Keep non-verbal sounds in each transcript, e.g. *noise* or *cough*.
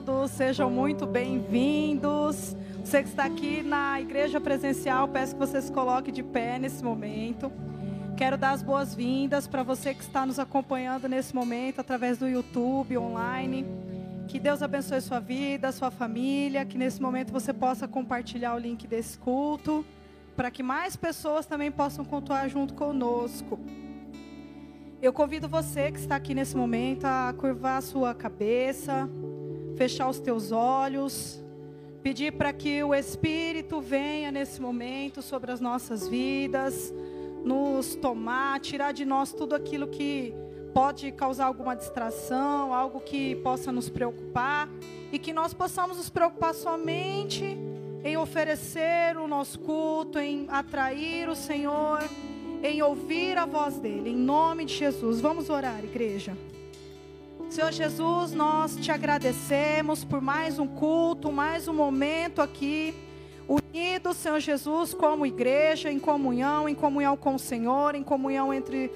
todos, sejam muito bem-vindos. Você que está aqui na igreja presencial, peço que você se coloque de pé nesse momento. Quero dar as boas-vindas para você que está nos acompanhando nesse momento através do YouTube, online. Que Deus abençoe sua vida, sua família, que nesse momento você possa compartilhar o link desse culto, para que mais pessoas também possam cultuar junto conosco. Eu convido você que está aqui nesse momento a curvar a sua cabeça, fechar os teus olhos, pedir para que o Espírito venha nesse momento sobre as nossas vidas, nos tomar, tirar de nós tudo aquilo que pode causar alguma distração, algo que possa nos preocupar e que nós possamos nos preocupar somente em oferecer o nosso culto, em atrair o Senhor em ouvir a voz dele, em nome de Jesus. Vamos orar, igreja. Senhor Jesus, nós te agradecemos por mais um culto, mais um momento aqui, unidos, Senhor Jesus, como igreja, em comunhão, em comunhão com o Senhor, em comunhão entre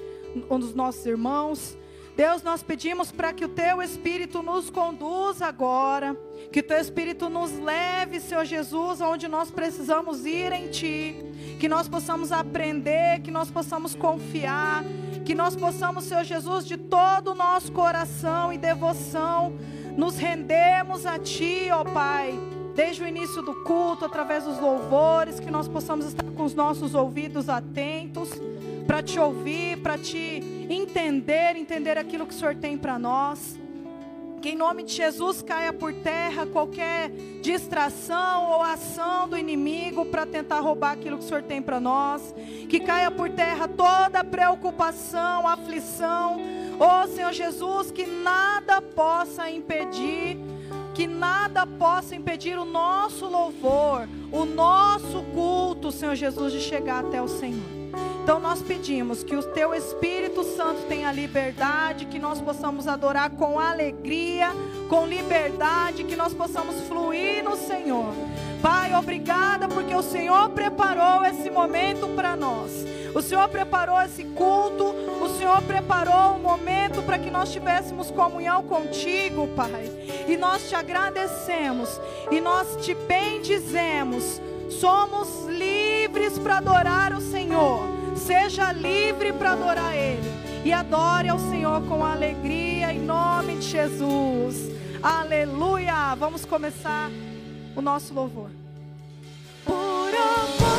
os nossos irmãos. Deus, nós pedimos para que o teu Espírito nos conduza agora, que o teu Espírito nos leve, Senhor Jesus, aonde nós precisamos ir em Ti, que nós possamos aprender, que nós possamos confiar, que nós possamos, Senhor Jesus, de todo o nosso coração e devoção, nos rendemos a Ti, ó Pai, desde o início do culto, através dos louvores, que nós possamos estar com os nossos ouvidos atentos para te ouvir, para te entender, entender aquilo que o Senhor tem para nós. Que em nome de Jesus caia por terra qualquer distração ou ação do inimigo para tentar roubar aquilo que o Senhor tem para nós. Que caia por terra toda preocupação, aflição. Oh Senhor Jesus, que nada possa impedir, que nada possa impedir o nosso louvor, o nosso culto, Senhor Jesus, de chegar até o Senhor. Então nós pedimos que o teu Espírito Santo tenha liberdade, que nós possamos adorar com alegria, com liberdade, que nós possamos fluir no Senhor. Pai, obrigada porque o Senhor preparou esse momento para nós. O Senhor preparou esse culto, o Senhor preparou um momento para que nós tivéssemos comunhão contigo, Pai. E nós te agradecemos e nós te bendizemos. Somos livres para adorar o Senhor. Seja livre para adorar Ele. E adore ao Senhor com alegria em nome de Jesus. Aleluia. Vamos começar o nosso louvor. Por amor,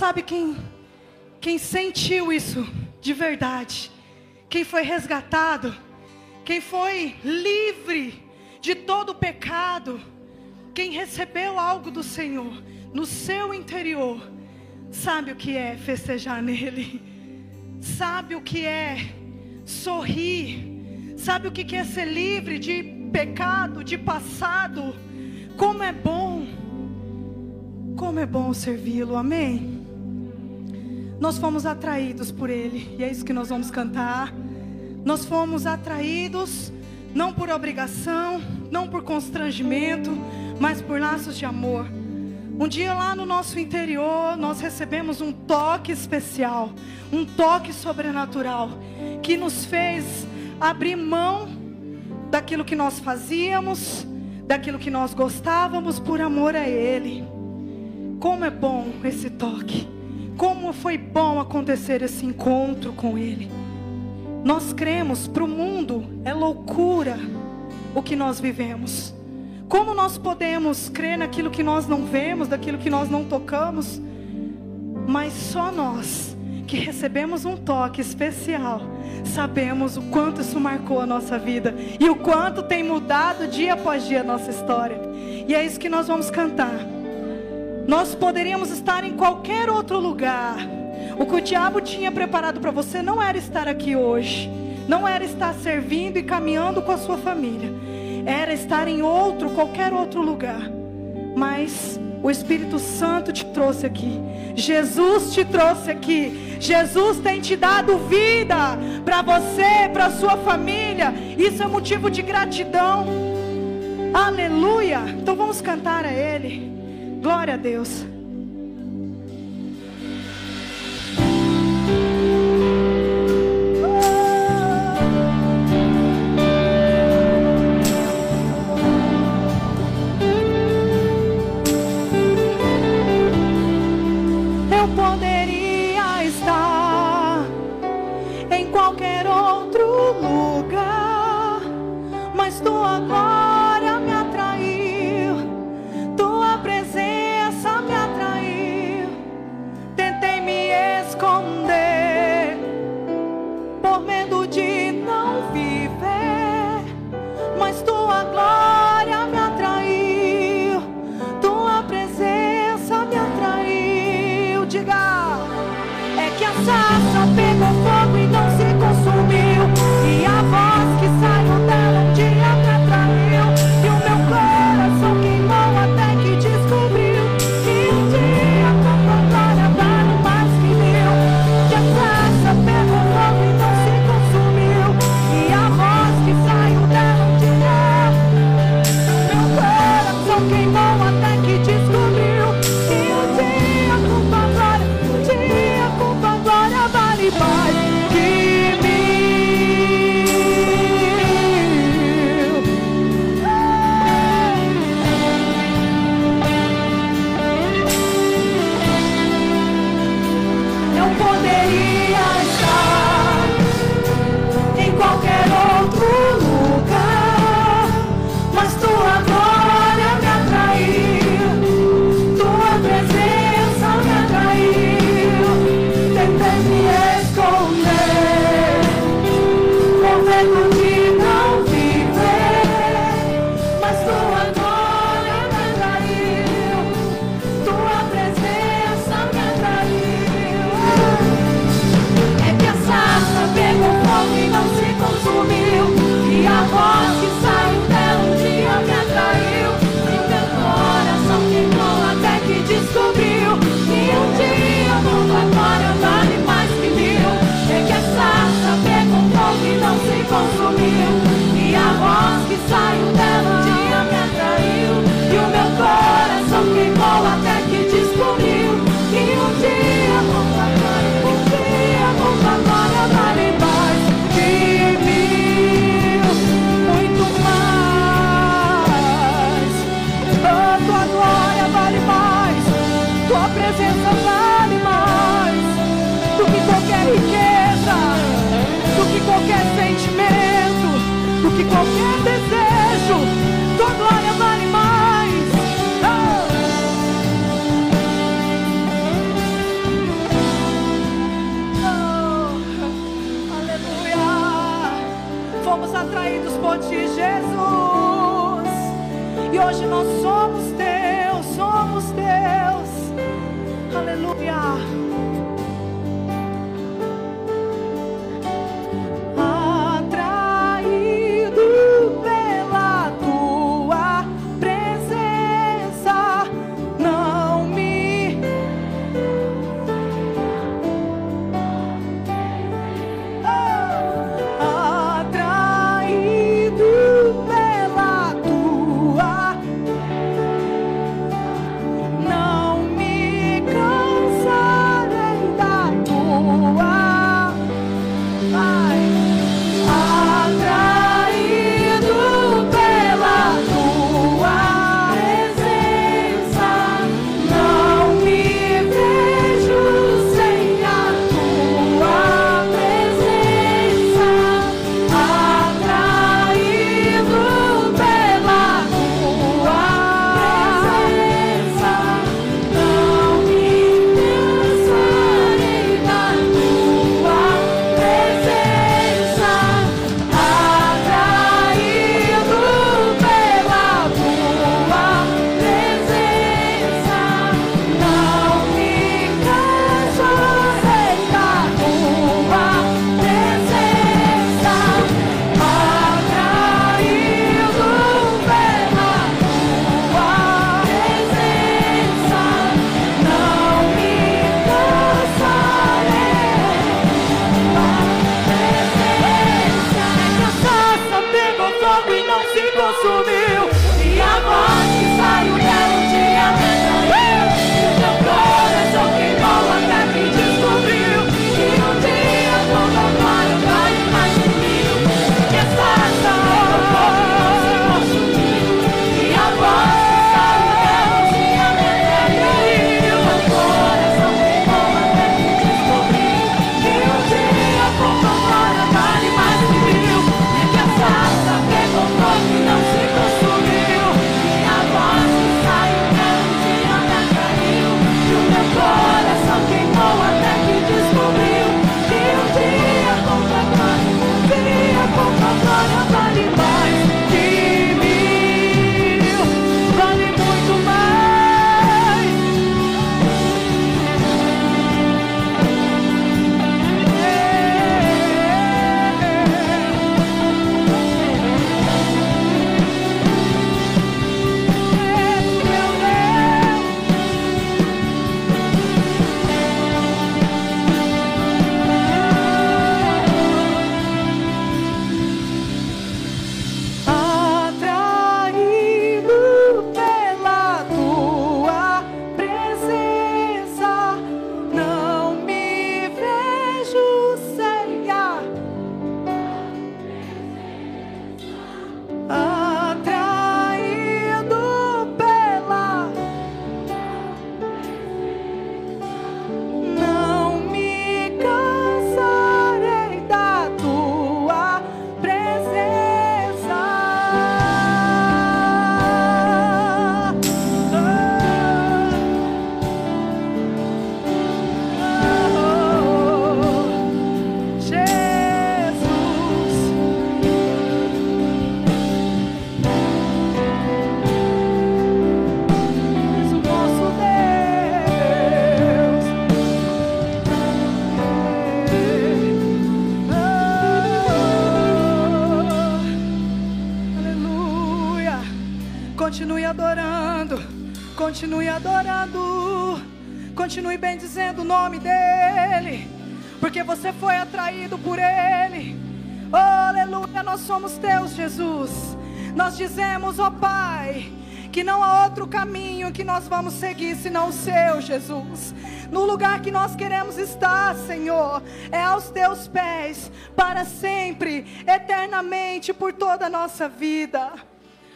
sabe quem, quem sentiu isso de verdade, quem foi resgatado, quem foi livre de todo o pecado, quem recebeu algo do Senhor no seu interior, sabe o que é festejar nele, sabe o que é sorrir, sabe o que é ser livre de pecado, de passado, como é bom como é bom servi-lo, amém? Nós fomos atraídos por Ele, e é isso que nós vamos cantar. Nós fomos atraídos, não por obrigação, não por constrangimento, mas por laços de amor. Um dia lá no nosso interior, nós recebemos um toque especial, um toque sobrenatural, que nos fez abrir mão daquilo que nós fazíamos, daquilo que nós gostávamos por amor a Ele. Como é bom esse toque. Como foi bom acontecer esse encontro com Ele. Nós cremos, para o mundo é loucura o que nós vivemos. Como nós podemos crer naquilo que nós não vemos, daquilo que nós não tocamos? Mas só nós que recebemos um toque especial, sabemos o quanto isso marcou a nossa vida e o quanto tem mudado dia após dia a nossa história. E é isso que nós vamos cantar. Nós poderíamos estar em qualquer outro lugar. O que o diabo tinha preparado para você não era estar aqui hoje, não era estar servindo e caminhando com a sua família, era estar em outro, qualquer outro lugar. Mas o Espírito Santo te trouxe aqui. Jesus te trouxe aqui. Jesus tem te dado vida para você, para sua família. Isso é motivo de gratidão. Aleluia. Então vamos cantar a Ele. Glória a Deus. Continue adorando. Continue bendizendo o nome dEle. Porque você foi atraído por Ele. Oh, aleluia, nós somos teus, Jesus. Nós dizemos, ó oh, Pai, que não há outro caminho que nós vamos seguir senão o seu, Jesus. No lugar que nós queremos estar, Senhor, é aos teus pés, para sempre, eternamente, por toda a nossa vida.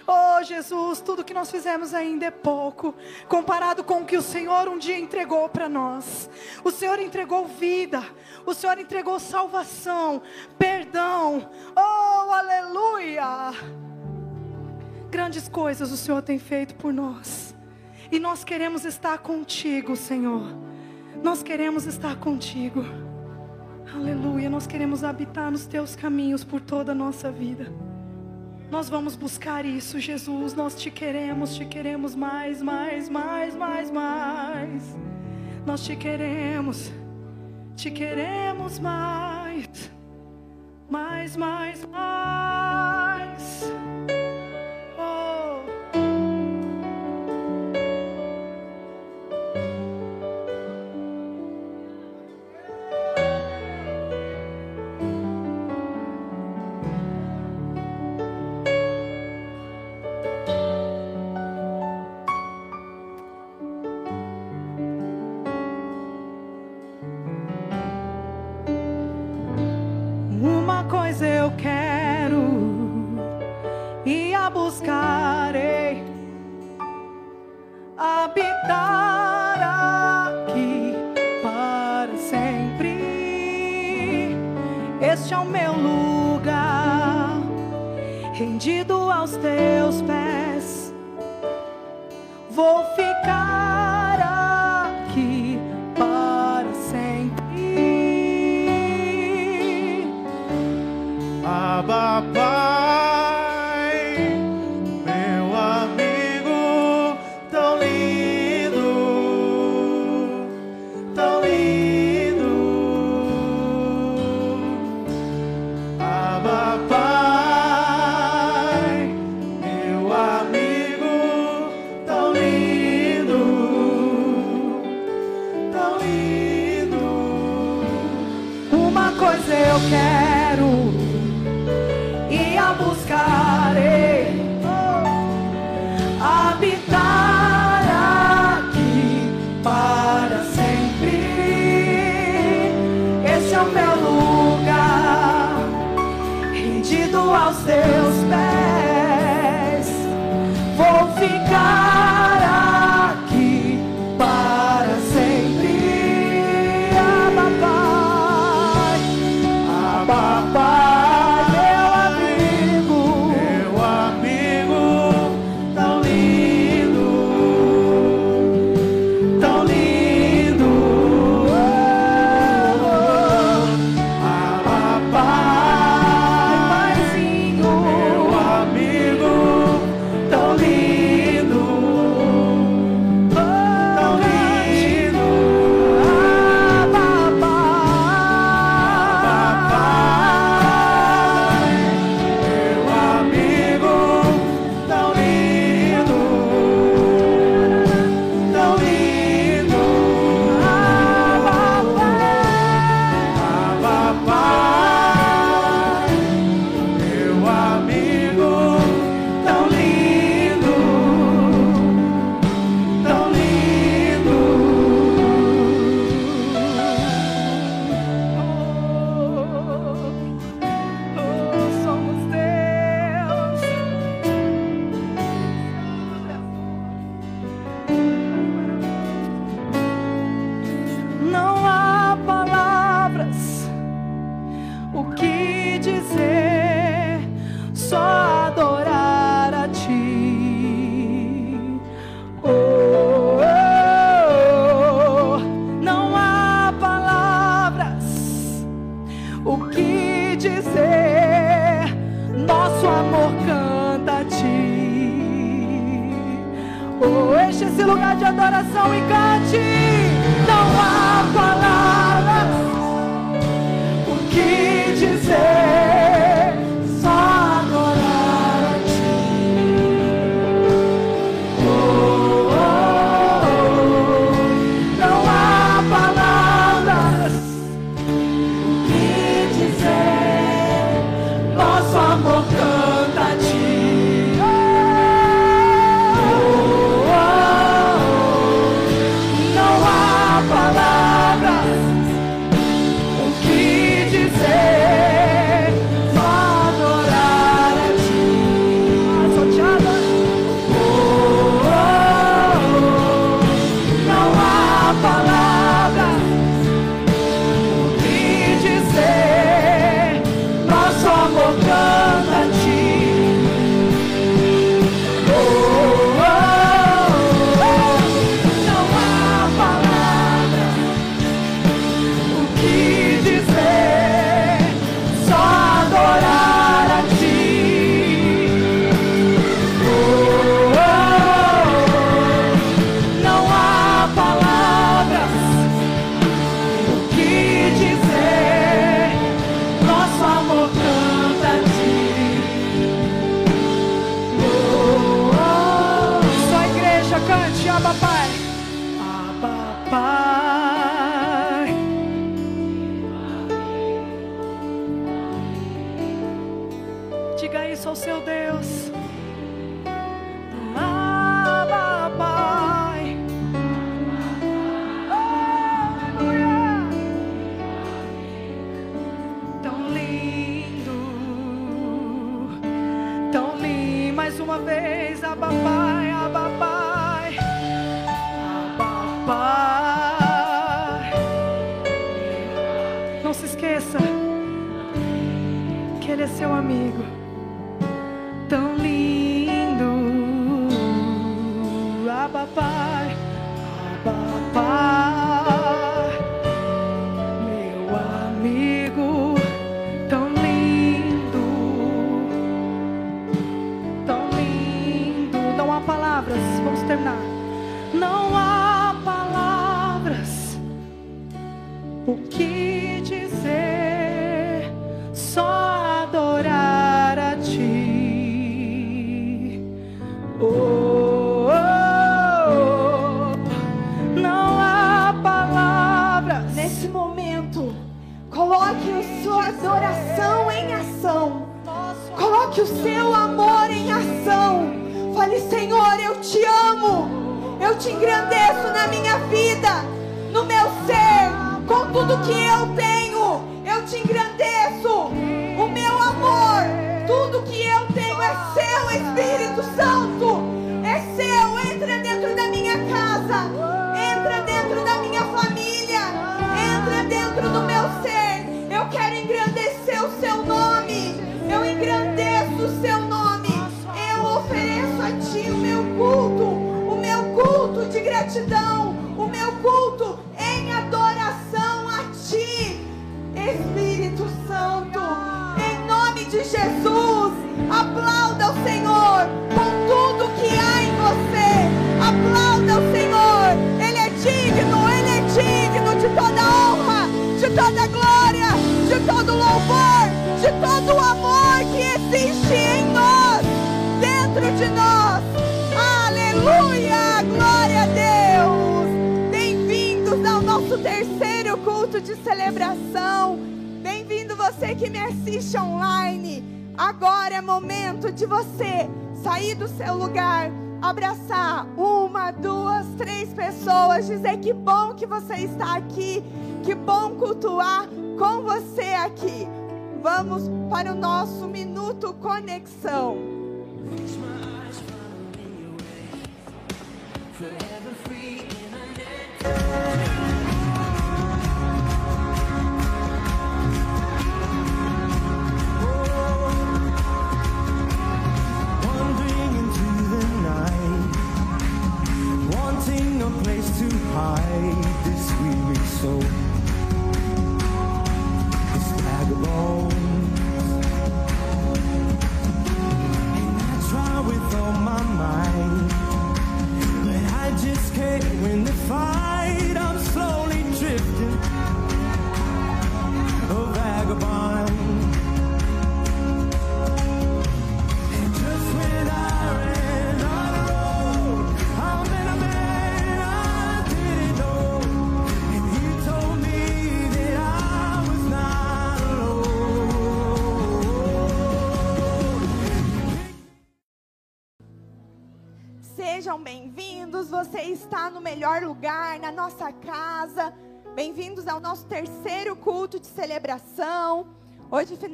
Oh Jesus, tudo que nós fizemos ainda é pouco, comparado com o que o Senhor um dia entregou para nós. O Senhor entregou vida, o Senhor entregou salvação, perdão. Oh, aleluia! Grandes coisas o Senhor tem feito por nós, e nós queremos estar contigo, Senhor. Nós queremos estar contigo. Aleluia, nós queremos habitar nos teus caminhos por toda a nossa vida. Nós vamos buscar isso, Jesus. Nós te queremos, te queremos mais, mais, mais, mais, mais. Nós te queremos, te queremos mais, mais, mais, mais.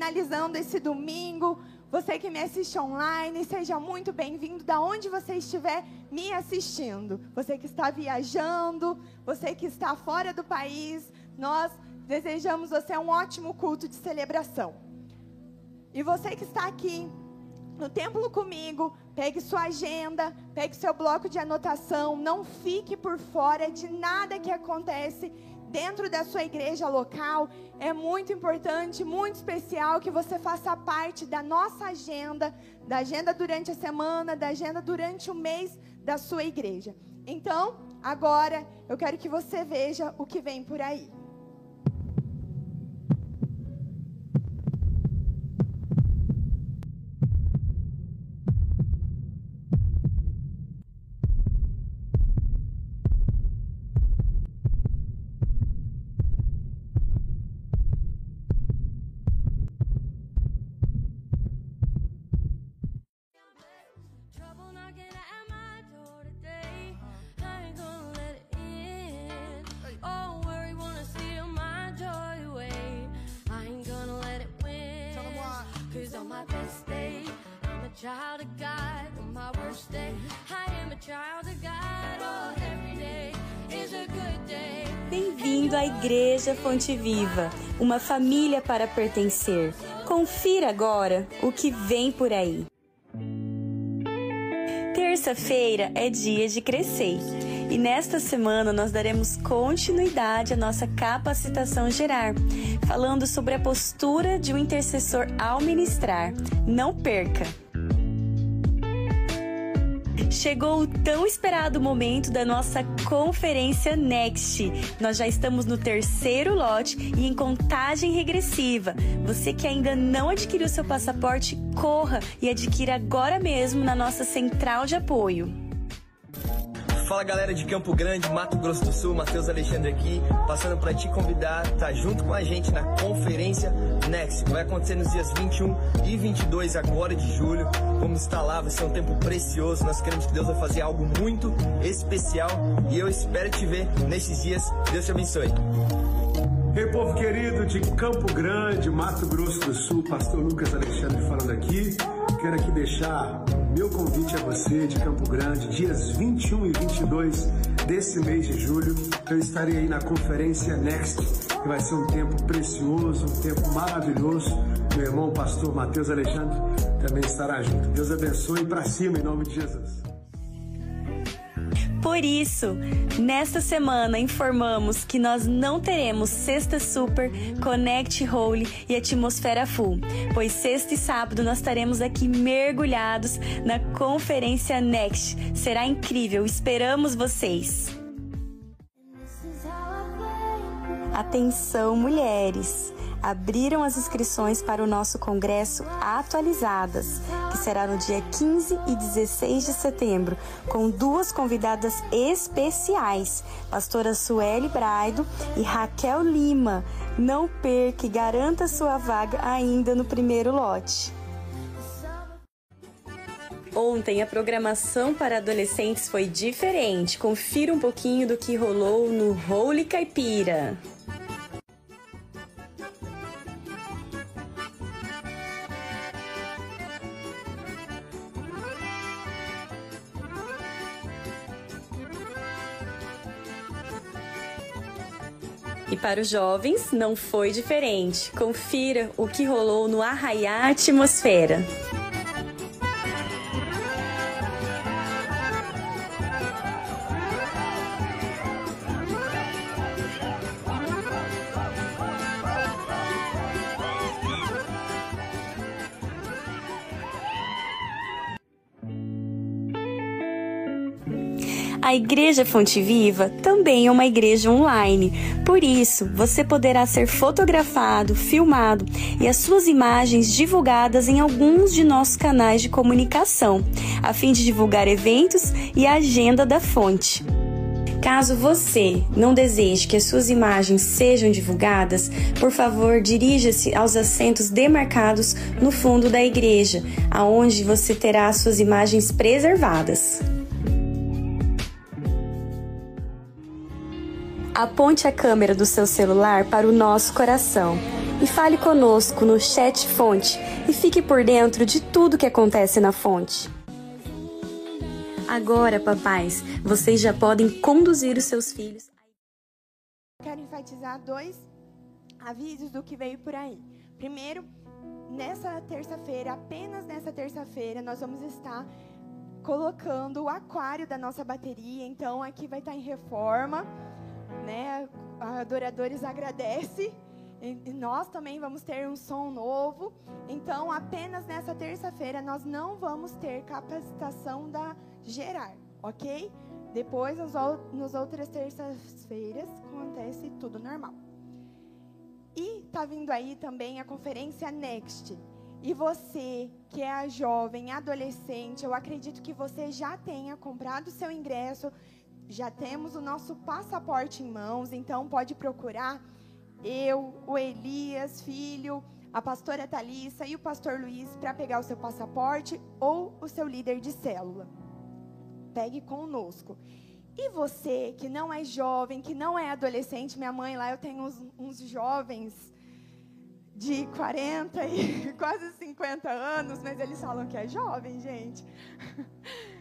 finalizando esse domingo. Você que me assiste online, seja muito bem-vindo da onde você estiver me assistindo. Você que está viajando, você que está fora do país, nós desejamos você um ótimo culto de celebração. E você que está aqui no templo comigo, pegue sua agenda, pegue seu bloco de anotação, não fique por fora de nada que acontece dentro da sua igreja local. É muito importante, muito especial que você faça parte da nossa agenda, da agenda durante a semana, da agenda durante o mês da sua igreja. Então, agora eu quero que você veja o que vem por aí. Fonte Viva, uma família para pertencer. Confira agora o que vem por aí. Terça-feira é dia de crescer. E nesta semana nós daremos continuidade à nossa capacitação gerar, falando sobre a postura de um intercessor ao ministrar. Não perca! Chegou o tão esperado momento da nossa conferência Next. Nós já estamos no terceiro lote e em contagem regressiva. Você que ainda não adquiriu seu passaporte, corra e adquira agora mesmo na nossa central de apoio. Fala galera de Campo Grande, Mato Grosso do Sul, Matheus Alexandre aqui, passando para te convidar, tá junto com a gente na conferência Next, que vai acontecer nos dias 21 e 22 agora de julho. Vamos estar lá, vai ser um tempo precioso. Nós queremos que Deus vai fazer algo muito especial e eu espero te ver nesses dias. Deus te abençoe. Ei, povo querido de Campo Grande, Mato Grosso do Sul, Pastor Lucas Alexandre falando aqui. Quero aqui deixar meu convite a você de Campo Grande, dias 21 e 22 desse mês de julho. Eu estarei aí na conferência Next, que vai ser um tempo precioso, um tempo maravilhoso. Meu irmão, Pastor Matheus Alexandre, também estará junto. Deus abençoe para cima, em nome de Jesus. Por isso, nesta semana informamos que nós não teremos Sexta Super, Connect Holy e Atmosfera Full, pois sexta e sábado nós estaremos aqui mergulhados na conferência Next. Será incrível, esperamos vocês! Atenção, mulheres! Abriram as inscrições para o nosso congresso atualizadas, que será no dia 15 e 16 de setembro, com duas convidadas especiais, pastora Sueli Braido e Raquel Lima. Não perca e garanta sua vaga ainda no primeiro lote. Ontem a programação para adolescentes foi diferente. Confira um pouquinho do que rolou no Holy Caipira. Para os jovens não foi diferente. Confira o que rolou no Arraiá Atmosfera. A Igreja Fonte Viva também é uma igreja online. Por isso, você poderá ser fotografado, filmado e as suas imagens divulgadas em alguns de nossos canais de comunicação, a fim de divulgar eventos e a agenda da fonte. Caso você não deseje que as suas imagens sejam divulgadas, por favor, dirija-se aos assentos demarcados no fundo da igreja, aonde você terá as suas imagens preservadas. Aponte a câmera do seu celular para o nosso coração e fale conosco no chat fonte e fique por dentro de tudo que acontece na fonte. Agora, papais, vocês já podem conduzir os seus filhos. Quero enfatizar dois avisos do que veio por aí. Primeiro, nessa terça-feira, apenas nessa terça-feira, nós vamos estar colocando o aquário da nossa bateria. Então, aqui vai estar em reforma, né? Adoradores agradece. E nós também vamos ter um som novo. Então, apenas nessa terça-feira, nós não vamos ter capacitação da Gerar, ok? Depois, nas, outras terças-feiras, acontece tudo normal. E tá vindo aí também a conferência Next. E você que é a jovem, adolescente, eu acredito que você já tenha comprado seu ingresso, já temos o nosso passaporte em mãos, então pode procurar eu, o Elias, filho, a pastora Thalissa e o pastor Luiz para pegar o seu passaporte ou o seu líder de célula. pegue conosco. E você que não é jovem, que não é adolescente, minha mãe lá, eu tenho uns, uns jovens de 40 e *laughs* quase 50 anos, mas eles falam que é jovem, gente. *laughs*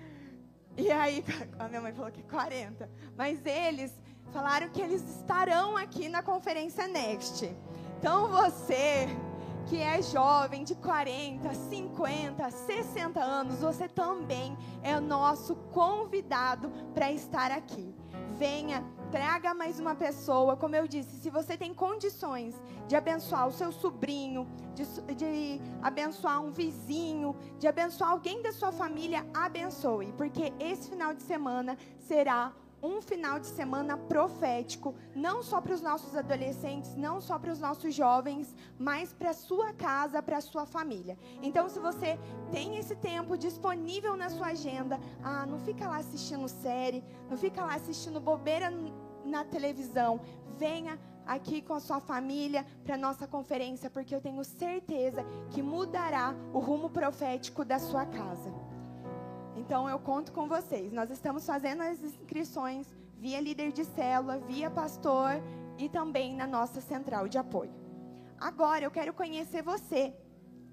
E aí, *laughs* a minha mãe falou que é 40. Mas eles falaram que eles estarão aqui na conferência Next. Então você que é jovem de 40, 50, 60 anos, você também é nosso convidado para estar aqui. Venha, traga mais uma pessoa. Como eu disse, se você tem condições de abençoar o seu sobrinho, de, de abençoar um vizinho, de abençoar alguém da sua família, abençoe, porque esse final de semana será um final de semana profético, não só para os nossos adolescentes, não só para os nossos jovens, mas para a sua casa, para a sua família. Então, se você tem esse tempo disponível na sua agenda, ah, não fica lá assistindo série, não fica lá assistindo bobeira na televisão, venha aqui com a sua família para nossa conferência, porque eu tenho certeza que mudará o rumo profético da sua casa. Então eu conto com vocês. Nós estamos fazendo as inscrições via líder de célula, via pastor e também na nossa central de apoio. Agora eu quero conhecer você,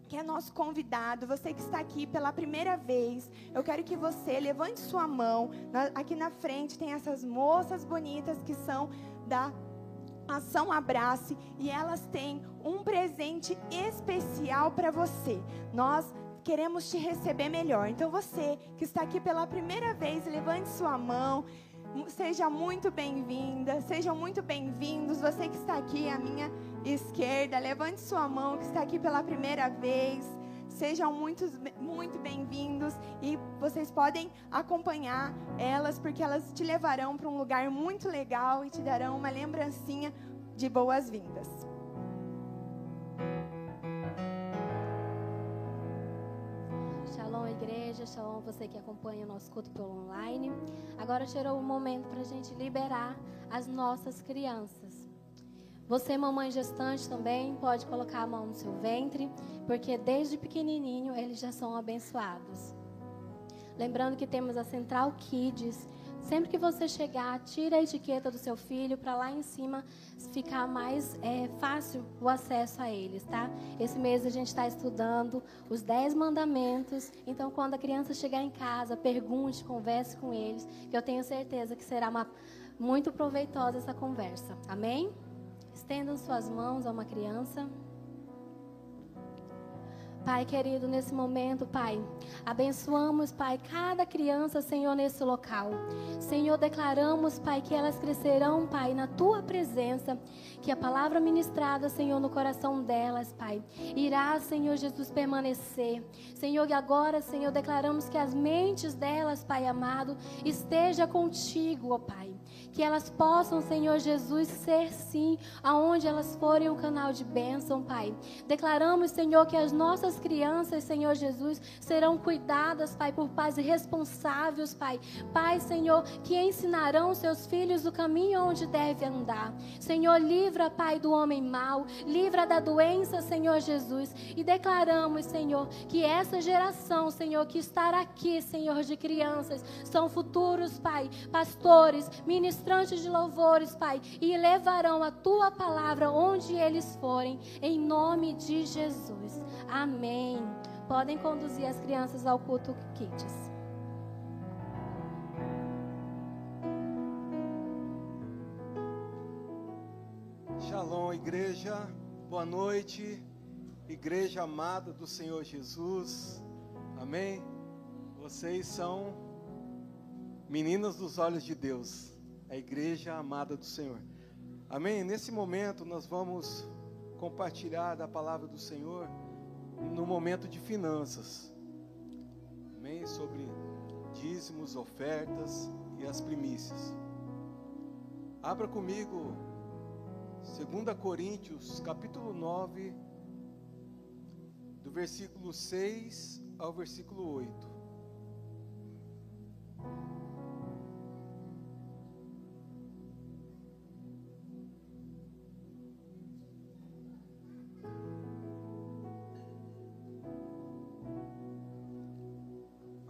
que é nosso convidado, você que está aqui pela primeira vez. Eu quero que você levante sua mão. Aqui na frente tem essas moças bonitas que são da Ação Abrace e elas têm um presente especial para você. Nós queremos te receber melhor. Então você que está aqui pela primeira vez, levante sua mão. Seja muito bem-vinda, sejam muito bem-vindos. Você que está aqui à minha esquerda, levante sua mão que está aqui pela primeira vez. Sejam muitos, muito bem-vindos e vocês podem acompanhar elas porque elas te levarão para um lugar muito legal e te darão uma lembrancinha de boas-vindas. Igreja. Shalom, você que acompanha o nosso culto pelo online. Agora chegou o momento para a gente liberar as nossas crianças. Você, mamãe gestante, também pode colocar a mão no seu ventre, porque desde pequenininho eles já são abençoados. Lembrando que temos a Central Kids. Sempre que você chegar, tira a etiqueta do seu filho para lá em cima ficar mais é, fácil o acesso a eles, tá? Esse mês a gente está estudando os 10 mandamentos. Então, quando a criança chegar em casa, pergunte, converse com eles, que eu tenho certeza que será uma, muito proveitosa essa conversa. Amém? Estendam suas mãos a uma criança. Pai querido, nesse momento, Pai, abençoamos, Pai, cada criança, Senhor, nesse local. Senhor, declaramos, Pai, que elas crescerão, Pai, na tua presença, que a palavra ministrada, Senhor, no coração delas, Pai, irá, Senhor Jesus, permanecer. Senhor, e agora, Senhor, declaramos que as mentes delas, Pai amado, esteja contigo, ó Pai. Que elas possam, Senhor Jesus, ser sim, aonde elas forem um canal de bênção, Pai. Declaramos, Senhor, que as nossas crianças, Senhor Jesus, serão cuidadas, Pai, por pais responsáveis, Pai. Pai, Senhor, que ensinarão seus filhos o caminho onde deve andar. Senhor, livra, Pai, do homem mau, livra da doença, Senhor Jesus. E declaramos, Senhor, que essa geração, Senhor, que estará aqui, Senhor, de crianças, são futuros, Pai, pastores, ministrantes de louvores, Pai, e levarão a tua palavra onde eles forem, em nome de Jesus. Amém. Podem conduzir as crianças ao culto Kids. Shalom, igreja. Boa noite, igreja amada do Senhor Jesus. Amém. Vocês são meninas dos olhos de Deus, a igreja amada do Senhor. Amém. Nesse momento nós vamos compartilhar da palavra do Senhor no momento de finanças. Amém. Sobre dízimos, ofertas e as primícias. Abra comigo 2 Coríntios, capítulo 9, do versículo 6 ao versículo 8.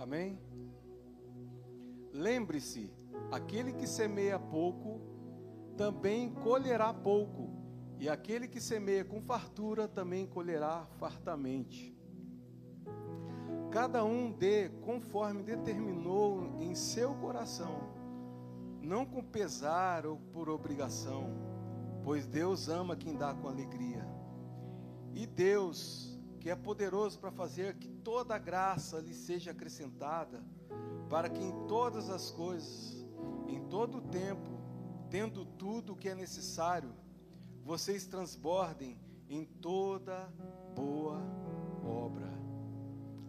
Amém? lembre-se: aquele que semeia pouco também colherá pouco, e aquele que semeia com fartura também colherá fartamente. Cada um dê conforme determinou em seu coração, não com pesar ou por obrigação, pois Deus ama quem dá com alegria. E Deus, que é poderoso para fazer que toda a graça lhe seja acrescentada, para que em todas as coisas, em todo o tempo, tendo tudo o que é necessário, vocês transbordem em toda boa obra.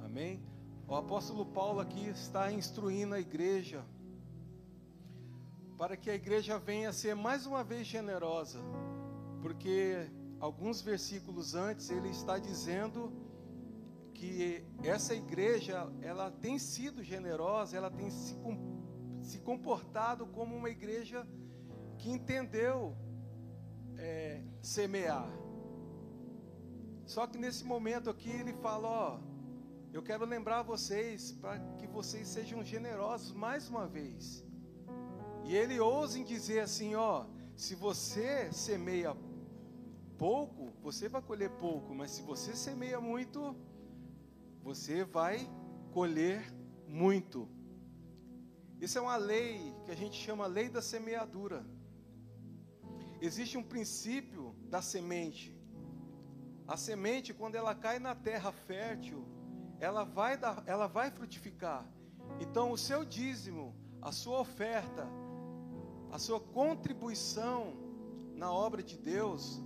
Amém? O apóstolo Paulo aqui está instruindo a igreja para que a igreja venha a ser mais uma vez generosa, porque alguns versículos antes ele está dizendo que essa igreja ela tem sido generosa, ela tem se, se comportado como uma igreja que entendeu é, semear. Só que nesse momento aqui ele fala, ó, eu quero lembrar vocês para que vocês sejam generosos mais uma vez. E ele ousa em dizer assim, ó, se você semeia pouco, você vai colher pouco, mas se você semeia muito, você vai colher muito. Isso é uma lei que a gente chama lei da semeadura. Existe um princípio da semente. A semente, quando ela cai na terra fértil, ela vai dar, ela vai frutificar. Então, o seu dízimo, a sua oferta, a sua contribuição na obra de Deus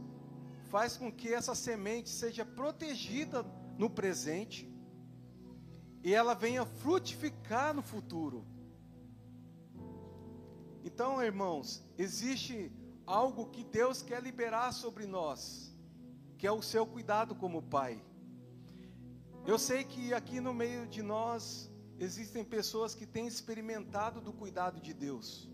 faz com que essa semente seja protegida no presente e ela venha frutificar no futuro. Então, irmãos, existe algo que Deus quer liberar sobre nós, que é o seu cuidado como pai. Eu sei que aqui no meio de nós existem pessoas que têm experimentado do cuidado de Deus.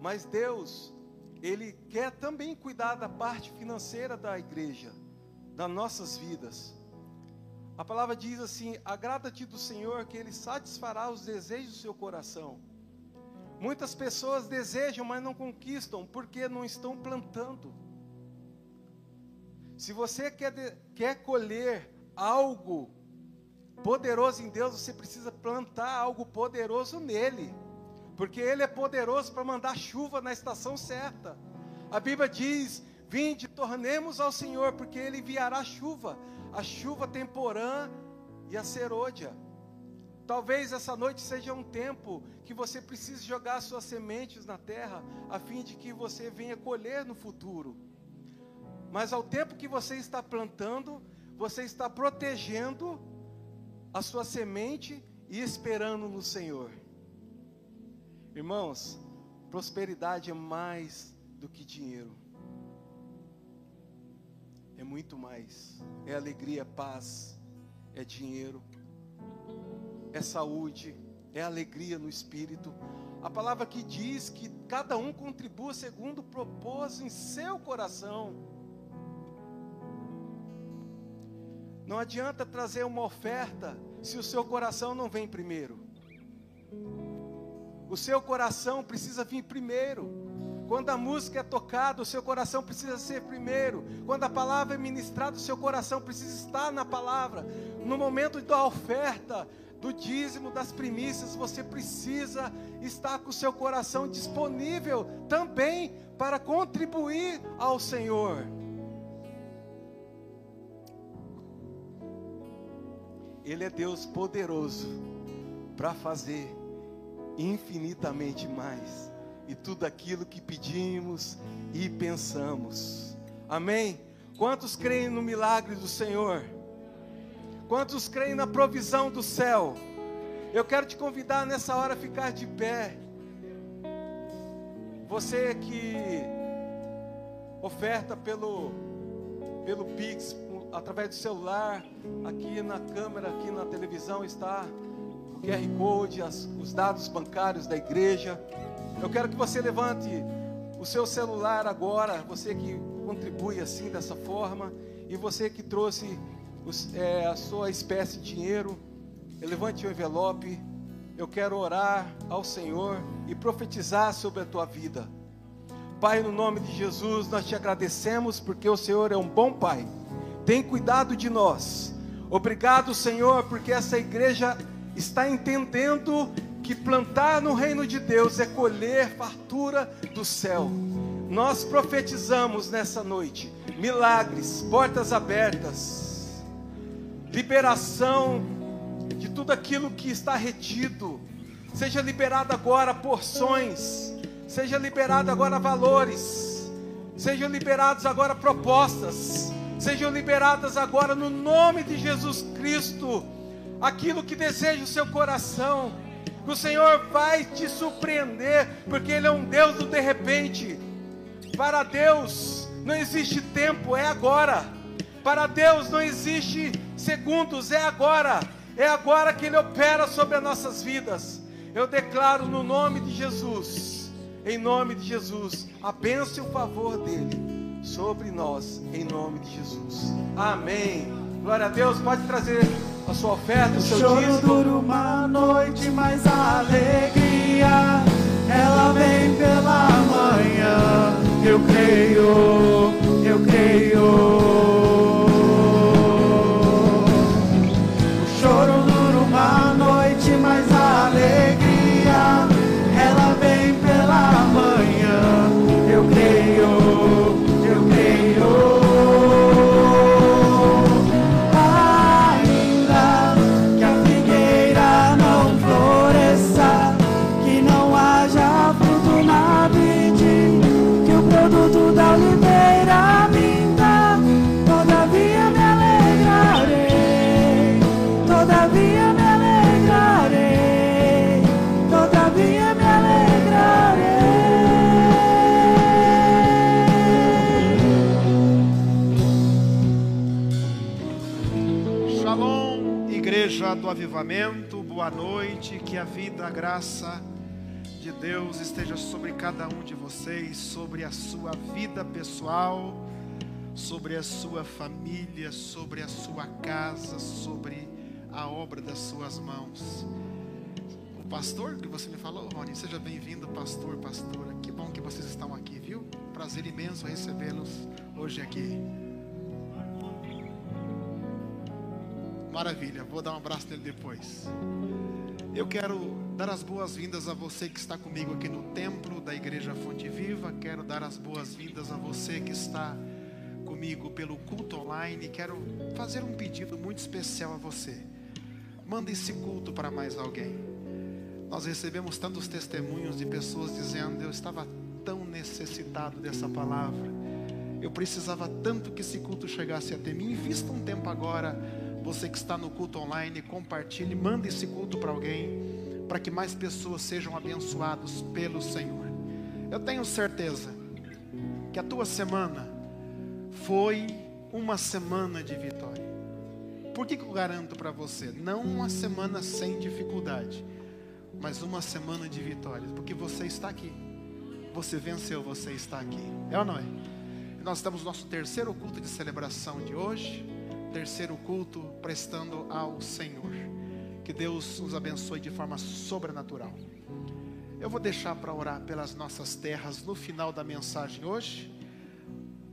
Mas Deus, Ele quer também cuidar da parte financeira da igreja, das nossas vidas. A palavra diz assim: agrada-te do Senhor, que Ele satisfará os desejos do seu coração. Muitas pessoas desejam, mas não conquistam, porque não estão plantando. Se você quer, de- quer colher algo poderoso em Deus, você precisa plantar algo poderoso nele, porque Ele é poderoso para mandar chuva na estação certa. A Bíblia diz: Vinde, tornemos ao Senhor, porque Ele enviará chuva, a chuva temporã e a serôdia. Talvez essa noite seja um tempo que você precise jogar suas sementes na terra, a fim de que você venha colher no futuro. Mas ao tempo que você está plantando, você está protegendo a sua semente e esperando no Senhor. Irmãos, prosperidade é mais do que dinheiro. É muito mais. É alegria, é paz, é dinheiro, é saúde, é alegria no espírito. A palavra que diz que cada um contribua segundo o propósito em seu coração. Não adianta trazer uma oferta se o seu coração não vem primeiro. O seu coração precisa vir primeiro. Quando a música é tocada, o seu coração precisa ser primeiro. Quando a palavra é ministrada, o seu coração precisa estar na palavra. No momento da oferta, do dízimo, das primícias, você precisa estar com o seu coração disponível também para contribuir ao Senhor. Ele é Deus poderoso para fazer infinitamente mais e tudo aquilo que pedimos e pensamos. Amém? Quantos creem no milagre do Senhor? Quantos creem na provisão do céu? Eu quero te convidar nessa hora a ficar de pé. Você que oferta pelo pelo Pix, através do celular, aqui na câmera, aqui na televisão está o QR Code, as- os dados bancários da igreja. Eu quero que você levante o seu celular agora, você que contribui assim dessa forma, e você que trouxe os- é, a sua espécie de dinheiro, levante o envelope eu quero orar ao Senhor e profetizar sobre a tua vida. Pai, no nome de Jesus, nós te agradecemos porque o Senhor é um bom Pai. Tem cuidado de nós. Obrigado, Senhor, porque essa igreja está entendendo que plantar no reino de Deus é colher fartura do céu. Nós profetizamos nessa noite milagres, portas abertas, liberação de tudo aquilo que está retido. Seja liberado agora porções, seja liberado agora valores, sejam liberados agora propostas, sejam liberadas agora no nome de Jesus Cristo aquilo que deseja o seu coração. O Senhor vai te surpreender, porque Ele é um Deus do de repente. Para Deus não existe tempo, é agora. Para Deus não existe segundos, é agora. É agora que Ele opera sobre as nossas vidas. Eu declaro no nome de Jesus, em nome de Jesus, a bênção e o favor dEle sobre nós, em nome de Jesus. Amém. Glória a Deus. Pode trazer a sua oferta, o seu Choro dízimo. dura uma noite, mas a alegria ela vem pela manhã. Eu creio, eu creio. Avivamento, boa noite, que a vida, a graça de Deus esteja sobre cada um de vocês, sobre a sua vida pessoal, sobre a sua família, sobre a sua casa, sobre a obra das suas mãos. O pastor que você me falou, Rony, seja bem-vindo, pastor, pastora. Que bom que vocês estão aqui, viu? Prazer imenso recebê-los hoje aqui. Maravilha, vou dar um abraço nele depois. Eu quero dar as boas-vindas a você que está comigo aqui no templo da Igreja Fonte Viva. Quero dar as boas-vindas a você que está comigo pelo culto online. Quero fazer um pedido muito especial a você. Manda esse culto para mais alguém. Nós recebemos tantos testemunhos de pessoas dizendo: Eu estava tão necessitado dessa palavra. Eu precisava tanto que esse culto chegasse até mim. Invista um tempo agora. Você que está no culto online, compartilhe, manda esse culto para alguém, para que mais pessoas sejam abençoados pelo Senhor. Eu tenho certeza que a tua semana foi uma semana de vitória. Por que, que eu garanto para você? Não uma semana sem dificuldade, mas uma semana de vitórias, porque você está aqui. Você venceu, você está aqui. É ou não é? Nós estamos no nosso terceiro culto de celebração de hoje, terceiro culto prestando ao Senhor. Que Deus nos abençoe de forma sobrenatural. Eu vou deixar para orar pelas nossas terras no final da mensagem hoje.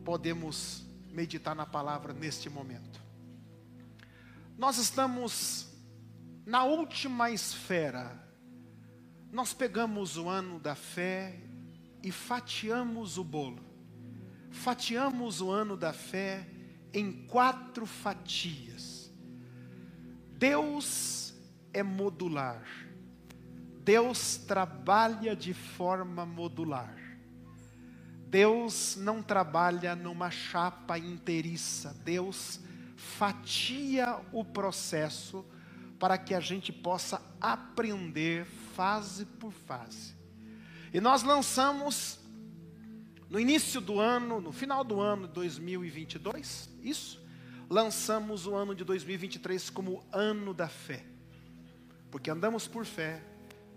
Podemos meditar na palavra neste momento. Nós estamos na última esfera. Nós pegamos o ano da fé e fatiamos o bolo. Fatiamos o ano da fé em quatro fatias. Deus é modular. Deus trabalha de forma modular. Deus não trabalha numa chapa inteiriça. Deus fatia o processo para que a gente possa aprender fase por fase. E nós lançamos no início do ano, no final do ano de 2022, isso, lançamos o ano de 2023 como ano da fé. Porque andamos por fé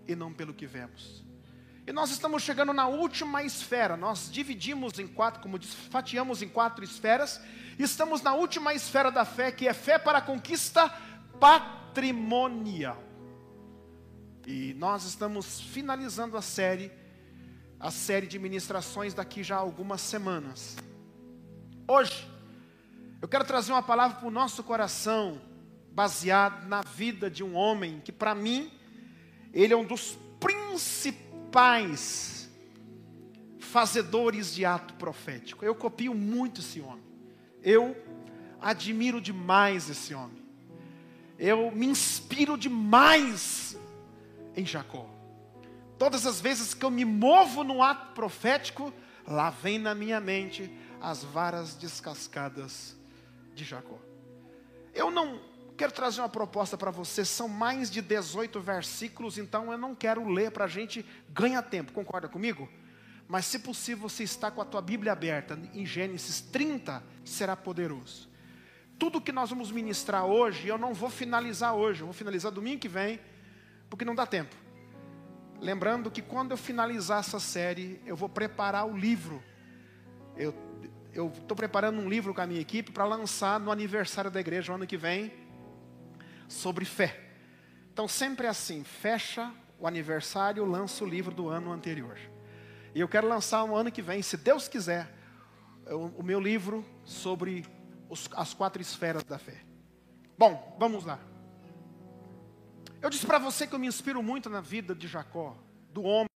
e não pelo que vemos. E nós estamos chegando na última esfera. Nós dividimos em quatro, como diz, fatiamos em quatro esferas. Estamos na última esfera da fé, que é fé para a conquista patrimonial. E nós estamos finalizando a série, a série de ministrações daqui já há algumas semanas. Hoje, eu quero trazer uma palavra para o nosso coração, baseado na vida de um homem que, para mim, ele é um dos principais fazedores de ato profético. Eu copio muito esse homem. Eu admiro demais esse homem. Eu me inspiro demais em Jacó. Todas as vezes que eu me movo no ato profético, lá vem na minha mente as varas descascadas de Jacó. Eu não quero trazer uma proposta para você, são mais de 18 versículos, então eu não quero ler para a gente ganhar tempo, concorda comigo? Mas se possível, você está com a tua Bíblia aberta em Gênesis 30, será poderoso. Tudo que nós vamos ministrar hoje, eu não vou finalizar hoje, eu vou finalizar domingo que vem, porque não dá tempo. Lembrando que quando eu finalizar essa série, eu vou preparar o livro. Eu estou preparando um livro com a minha equipe para lançar no aniversário da igreja, no ano que vem, sobre fé. Então sempre é assim, fecha o aniversário, lança o livro do ano anterior. E eu quero lançar no ano que vem, se Deus quiser, o, o meu livro sobre os, as quatro esferas da fé. Bom, vamos lá. Eu disse para você que eu me inspiro muito na vida de Jacó, do homem.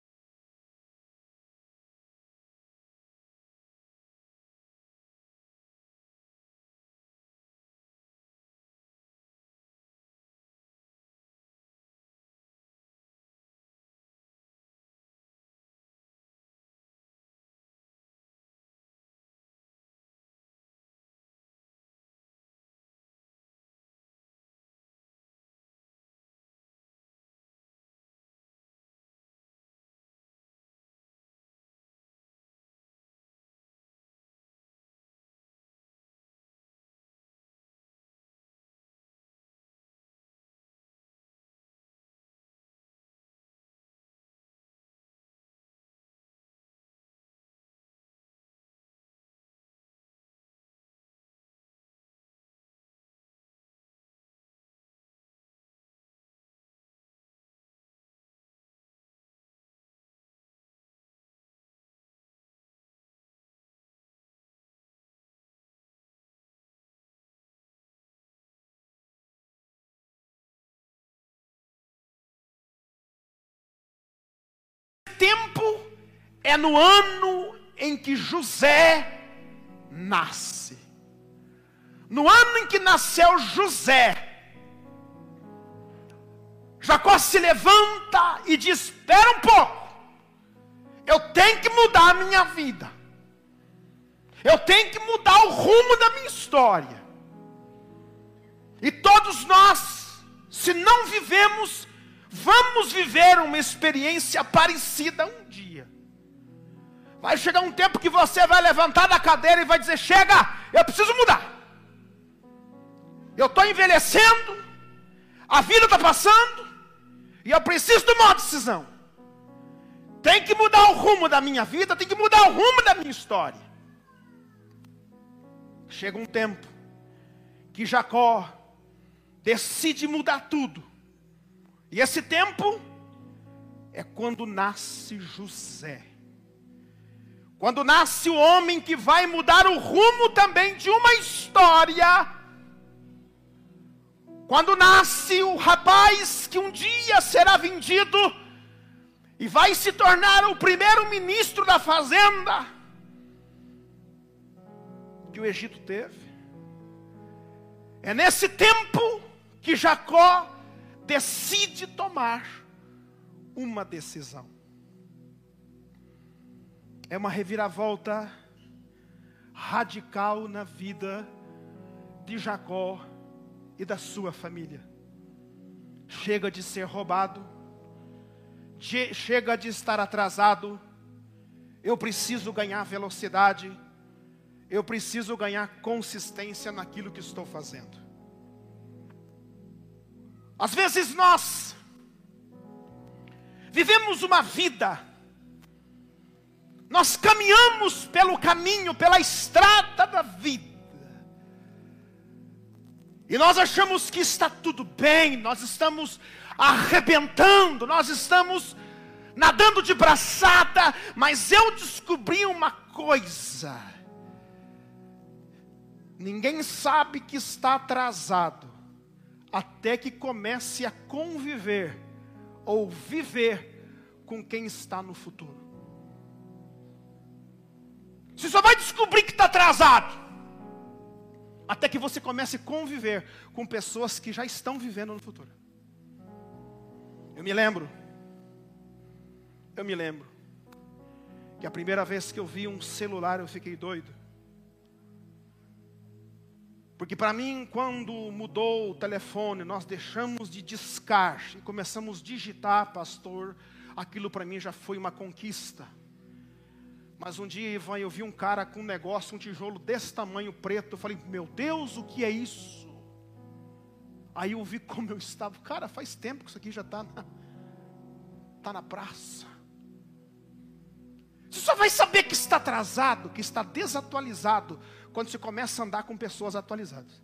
É no ano em que José nasce. No ano em que nasceu José, Jacó se levanta e diz: Espera um pouco, eu tenho que mudar a minha vida, eu tenho que mudar o rumo da minha história. E todos nós, se não vivemos Vamos viver uma experiência parecida um dia. Vai chegar um tempo que você vai levantar da cadeira e vai dizer: Chega, eu preciso mudar. Eu estou envelhecendo, a vida está passando, e eu preciso tomar uma decisão. Tem que mudar o rumo da minha vida, tem que mudar o rumo da minha história. Chega um tempo que Jacó decide mudar tudo e esse tempo é quando nasce José. Quando nasce o homem que vai mudar o rumo também de uma história. Quando nasce o rapaz que um dia será vendido e vai se tornar o primeiro ministro da fazenda que o Egito teve. É nesse tempo que Jacó decide tomar uma decisão. É uma reviravolta radical na vida de Jacó e da sua família. Chega de ser roubado, chega de estar atrasado. Eu preciso ganhar velocidade, eu preciso ganhar consistência naquilo que estou fazendo. Às vezes nós vivemos uma vida, nós caminhamos pelo caminho, pela estrada da vida, E nós achamos que está tudo bem, nós estamos arrebentando, nós estamos nadando de braçada, mas eu descobri uma coisa. Ninguém sabe que está atrasado até que comece a conviver ou viver com quem está no futuro. Você só vai descobrir que está atrasado até que você comece a conviver com pessoas que já estão vivendo no futuro. Eu me lembro, eu me lembro, que a primeira vez que eu vi um celular eu fiquei doido. Porque para mim, quando mudou o telefone, nós deixamos de discar e começamos a digitar, pastor, aquilo para mim já foi uma conquista. Mas um dia, Ivan, eu vi um cara com um negócio, um tijolo desse tamanho preto. Eu falei, meu Deus, o que é isso? Aí eu vi como eu estava. Cara, faz tempo que isso aqui já está na, tá na praça. Você só vai saber que está atrasado, que está desatualizado, quando você começa a andar com pessoas atualizadas.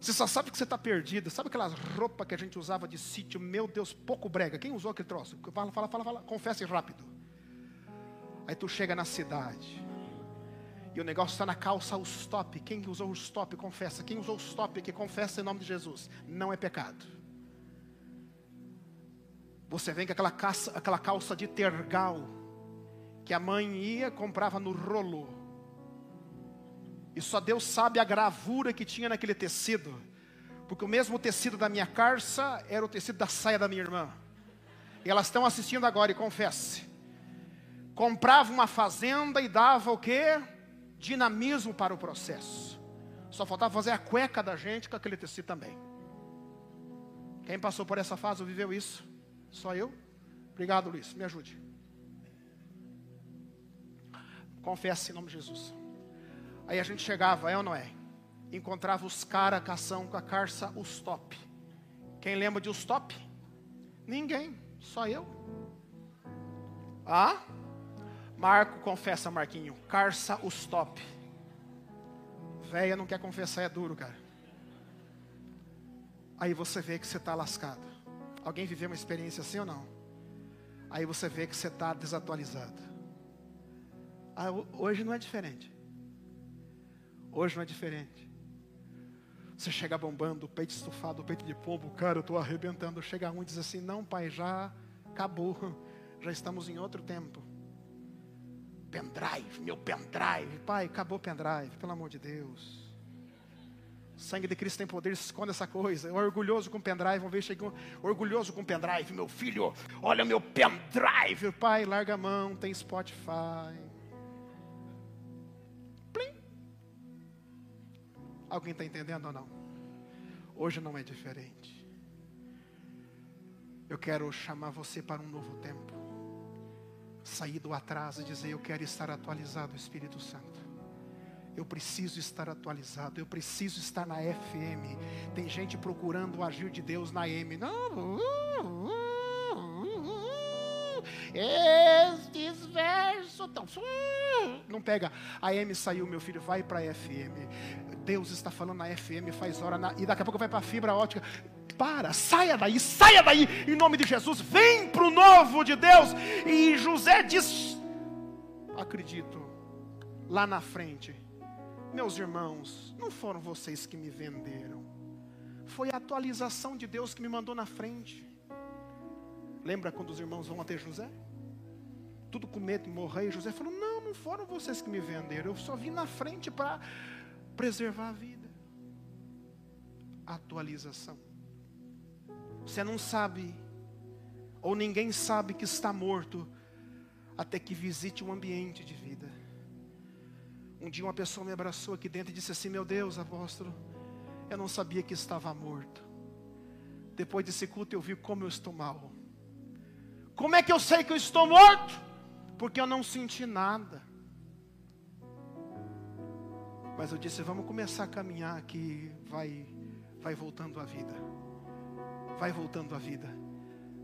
Você só sabe que você está perdido. Sabe aquelas roupas que a gente usava de sítio? Meu Deus, pouco brega. Quem usou aquele troço? Fala, fala, fala, fala. Confesse rápido. Aí tu chega na cidade. E o negócio está na calça o stop. Quem usou o stop, confessa. Quem usou o stop aqui, confessa em nome de Jesus. Não é pecado. Você vem com aquela calça, aquela calça de tergal. Que a mãe ia, comprava no rolo. E só Deus sabe a gravura que tinha naquele tecido. Porque o mesmo tecido da minha calça era o tecido da saia da minha irmã. E elas estão assistindo agora e confesse comprava uma fazenda e dava o quê? Dinamismo para o processo. Só faltava fazer a cueca da gente com aquele tecido também. Quem passou por essa fase viveu isso? Só eu? Obrigado, Luiz. Me ajude. Confesse em nome de Jesus. Aí a gente chegava, é ou não é? Encontrava os caras cação com a carça, os top. Quem lembra de os top? Ninguém, só eu. Ah? Marco confessa, Marquinho. Carça os top. Véia não quer confessar, é duro, cara. Aí você vê que você está lascado. Alguém viveu uma experiência assim ou não? Aí você vê que você está desatualizado. Ah, hoje não é diferente. Hoje não é diferente. Você chega bombando, o peito estufado, o peito de pombo, cara, eu estou arrebentando. Chega um e diz assim: Não, pai, já acabou. *laughs* Já estamos em outro tempo pendrive, meu pendrive. Pai, acabou o pendrive, pelo amor de Deus. O sangue de Cristo tem poder, esconde essa coisa. Orgulhoso com pendrive, uma vez chegou, orgulhoso com pendrive, meu filho, olha meu pendrive. Pai, larga a mão, tem Spotify. Plim. Alguém está entendendo ou não? Hoje não é diferente. Eu quero chamar você para um novo tempo sair do atraso e dizer: Eu quero estar atualizado, Espírito Santo. Eu preciso estar atualizado, eu preciso estar na FM. Tem gente procurando o agir de Deus na M. Não, estes versos tão. Não pega. A M saiu, meu filho, vai para a FM. Deus está falando na FM, faz hora na... e daqui a pouco vai para a fibra ótica para, saia daí, saia daí, em nome de Jesus, vem para o novo de Deus. E José diz: Acredito, lá na frente, meus irmãos, não foram vocês que me venderam, foi a atualização de Deus que me mandou na frente. Lembra quando os irmãos vão até José? Tudo com medo de morrer, e José falou: Não, não foram vocês que me venderam, eu só vim na frente para preservar a vida. Atualização. Você não sabe, ou ninguém sabe que está morto, até que visite um ambiente de vida. Um dia uma pessoa me abraçou aqui dentro e disse assim: Meu Deus, apóstolo, eu não sabia que estava morto. Depois desse culto eu vi como eu estou mal. Como é que eu sei que eu estou morto? Porque eu não senti nada. Mas eu disse: Vamos começar a caminhar aqui, vai, vai voltando a vida vai voltando à vida.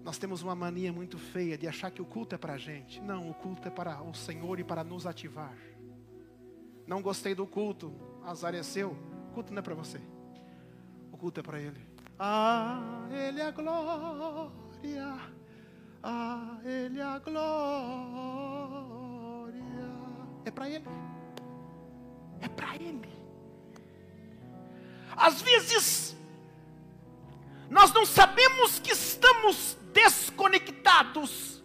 Nós temos uma mania muito feia de achar que o culto é para a gente. Não, o culto é para o Senhor e para nos ativar. Não gostei do culto, azareceu. O culto não é para você. O culto é para Ele. A Ele a glória. A Ele a glória. É para Ele. É para Ele. Às vezes, nós não sabemos que estamos desconectados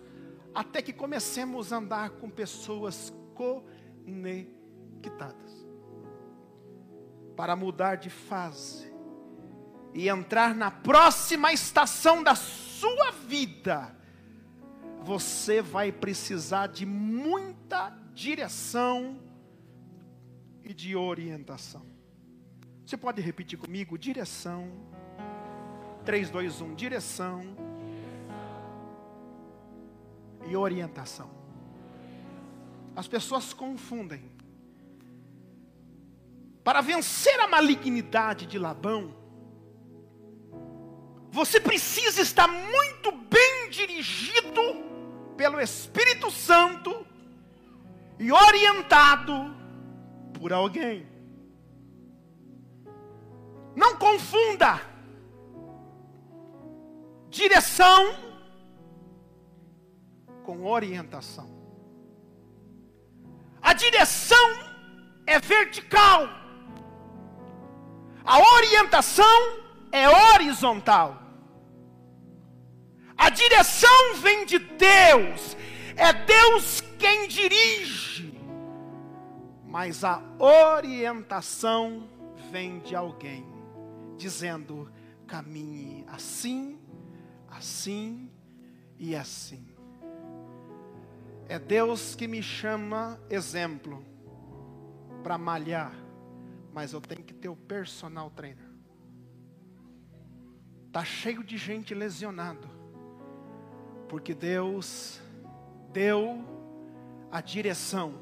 até que comecemos a andar com pessoas conectadas. Para mudar de fase e entrar na próxima estação da sua vida, você vai precisar de muita direção e de orientação. Você pode repetir comigo? Direção. 3, 2, 1. Direção. E orientação. As pessoas confundem. Para vencer a malignidade de Labão, você precisa estar muito bem dirigido pelo Espírito Santo e orientado por alguém. Não confunda direção com orientação. A direção é vertical. A orientação é horizontal. A direção vem de Deus. É Deus quem dirige. Mas a orientação vem de alguém, dizendo: caminhe assim, assim e assim. É Deus que me chama exemplo para malhar, mas eu tenho que ter o personal trainer. Tá cheio de gente lesionado, porque Deus deu a direção,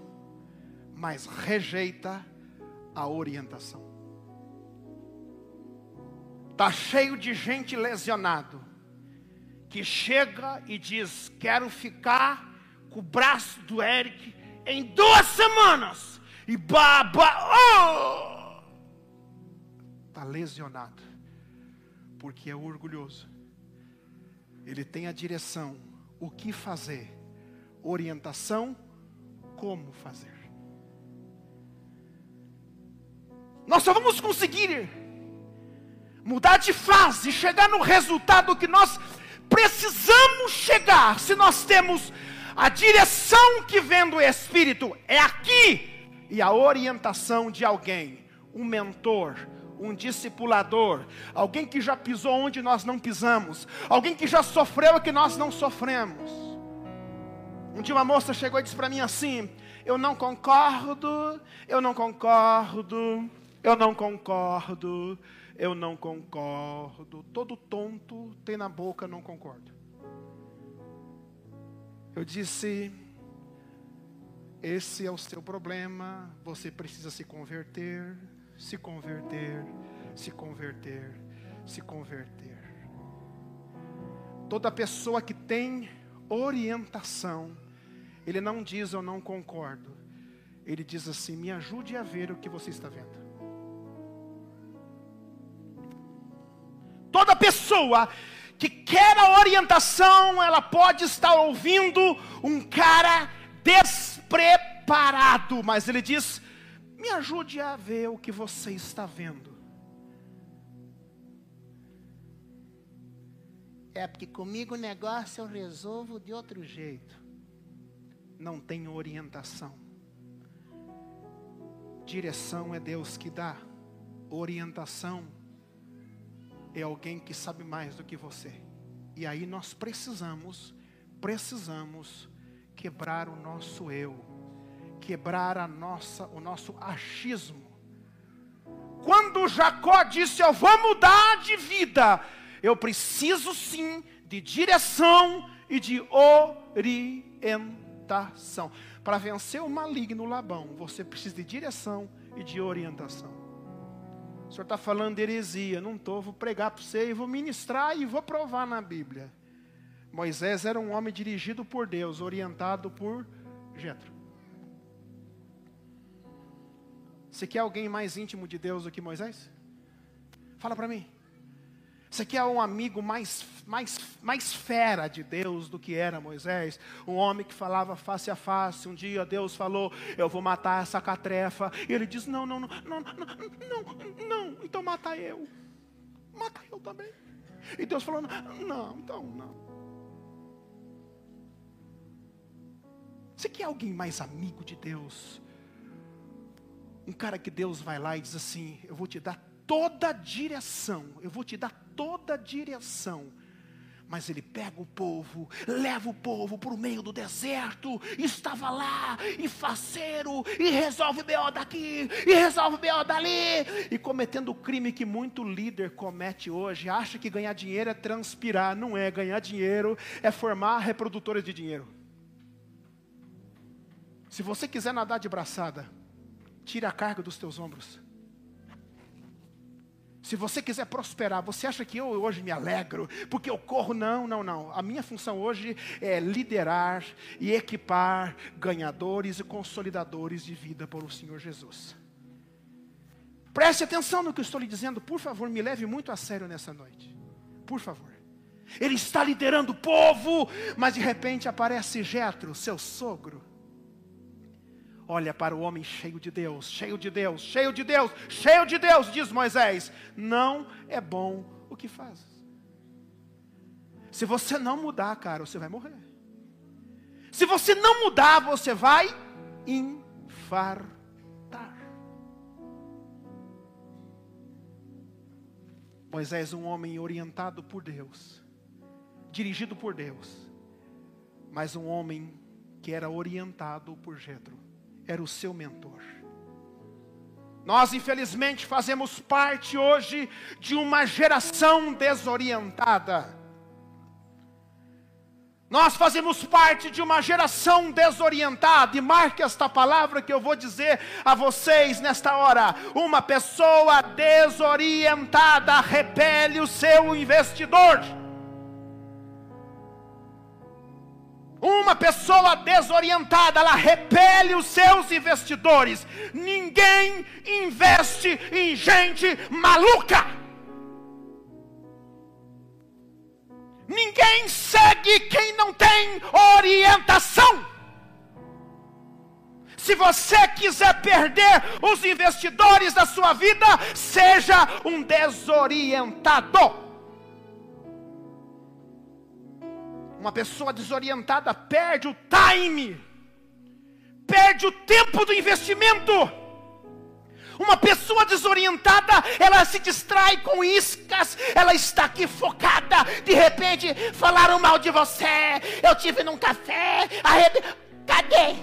mas rejeita a orientação. Tá cheio de gente lesionado que chega e diz: "Quero ficar com o braço do Eric em duas semanas". E baba, oh! Tá lesionado. Porque é orgulhoso. Ele tem a direção, o que fazer, orientação, como fazer. Nós só vamos conseguir mudar de fase, chegar no resultado que nós precisamos chegar, se nós temos a direção que vem do Espírito, é aqui, e a orientação de alguém, um mentor, um discipulador, alguém que já pisou onde nós não pisamos, alguém que já sofreu o que nós não sofremos. Um dia uma moça chegou e disse para mim assim: Eu não concordo, eu não concordo, eu não concordo, eu não concordo. Todo tonto tem na boca, não concordo. Eu disse: Esse é o seu problema, você precisa se converter, se converter, se converter, se converter. Toda pessoa que tem orientação, ele não diz eu não concordo. Ele diz assim: me ajude a ver o que você está vendo. Pessoa que quer a orientação, ela pode estar ouvindo um cara despreparado, mas ele diz: me ajude a ver o que você está vendo. É porque comigo o negócio eu resolvo de outro jeito. Não tem orientação. Direção é Deus que dá. Orientação é alguém que sabe mais do que você. E aí nós precisamos, precisamos quebrar o nosso eu, quebrar a nossa, o nosso achismo. Quando Jacó disse: "Eu vou mudar de vida", eu preciso sim de direção e de orientação. Para vencer o maligno Labão, você precisa de direção e de orientação. Senhor está falando heresia, não estou, vou pregar para você e vou ministrar e vou provar na Bíblia. Moisés era um homem dirigido por Deus, orientado por Jetro. Você quer alguém mais íntimo de Deus do que Moisés? Fala para mim. Você quer um amigo mais, mais, mais fera de Deus do que era Moisés? Um homem que falava face a face. Um dia Deus falou: Eu vou matar essa catrefa. E ele diz: Não, não, não, não, não, não, não. Então mata eu. Mata eu também. E Deus falou: Não, então não. Você quer alguém mais amigo de Deus? Um cara que Deus vai lá e diz assim: Eu vou te dar toda a direção, eu vou te dar toda direção. Mas ele pega o povo, leva o povo para o meio do deserto, estava lá, e faceiro, e resolve B.O. daqui, e resolve B.O. dali, e cometendo o crime que muito líder comete hoje, acha que ganhar dinheiro é transpirar, não é, ganhar dinheiro é formar reprodutores de dinheiro. Se você quiser nadar de braçada, tire a carga dos teus ombros. Se você quiser prosperar, você acha que eu hoje me alegro porque eu corro? Não, não, não. A minha função hoje é liderar e equipar ganhadores e consolidadores de vida por o Senhor Jesus. Preste atenção no que eu estou lhe dizendo, por favor, me leve muito a sério nessa noite. Por favor. Ele está liderando o povo, mas de repente aparece Jetro, seu sogro olha para o homem cheio de Deus, cheio de Deus, cheio de Deus, cheio de Deus, diz Moisés: não é bom o que fazes. Se você não mudar, cara, você vai morrer. Se você não mudar, você vai infartar. Moisés, um homem orientado por Deus, dirigido por Deus, mas um homem que era orientado por Jetro era o seu mentor. Nós, infelizmente, fazemos parte hoje de uma geração desorientada. Nós fazemos parte de uma geração desorientada, e marque esta palavra que eu vou dizer a vocês nesta hora: uma pessoa desorientada repele o seu investidor. Uma pessoa desorientada, ela repele os seus investidores. Ninguém investe em gente maluca. Ninguém segue quem não tem orientação. Se você quiser perder os investidores da sua vida, seja um desorientado. Uma pessoa desorientada perde o time, perde o tempo do investimento. Uma pessoa desorientada, ela se distrai com iscas, ela está aqui focada. De repente, falaram mal de você. Eu tive num café, arrebe... cadê?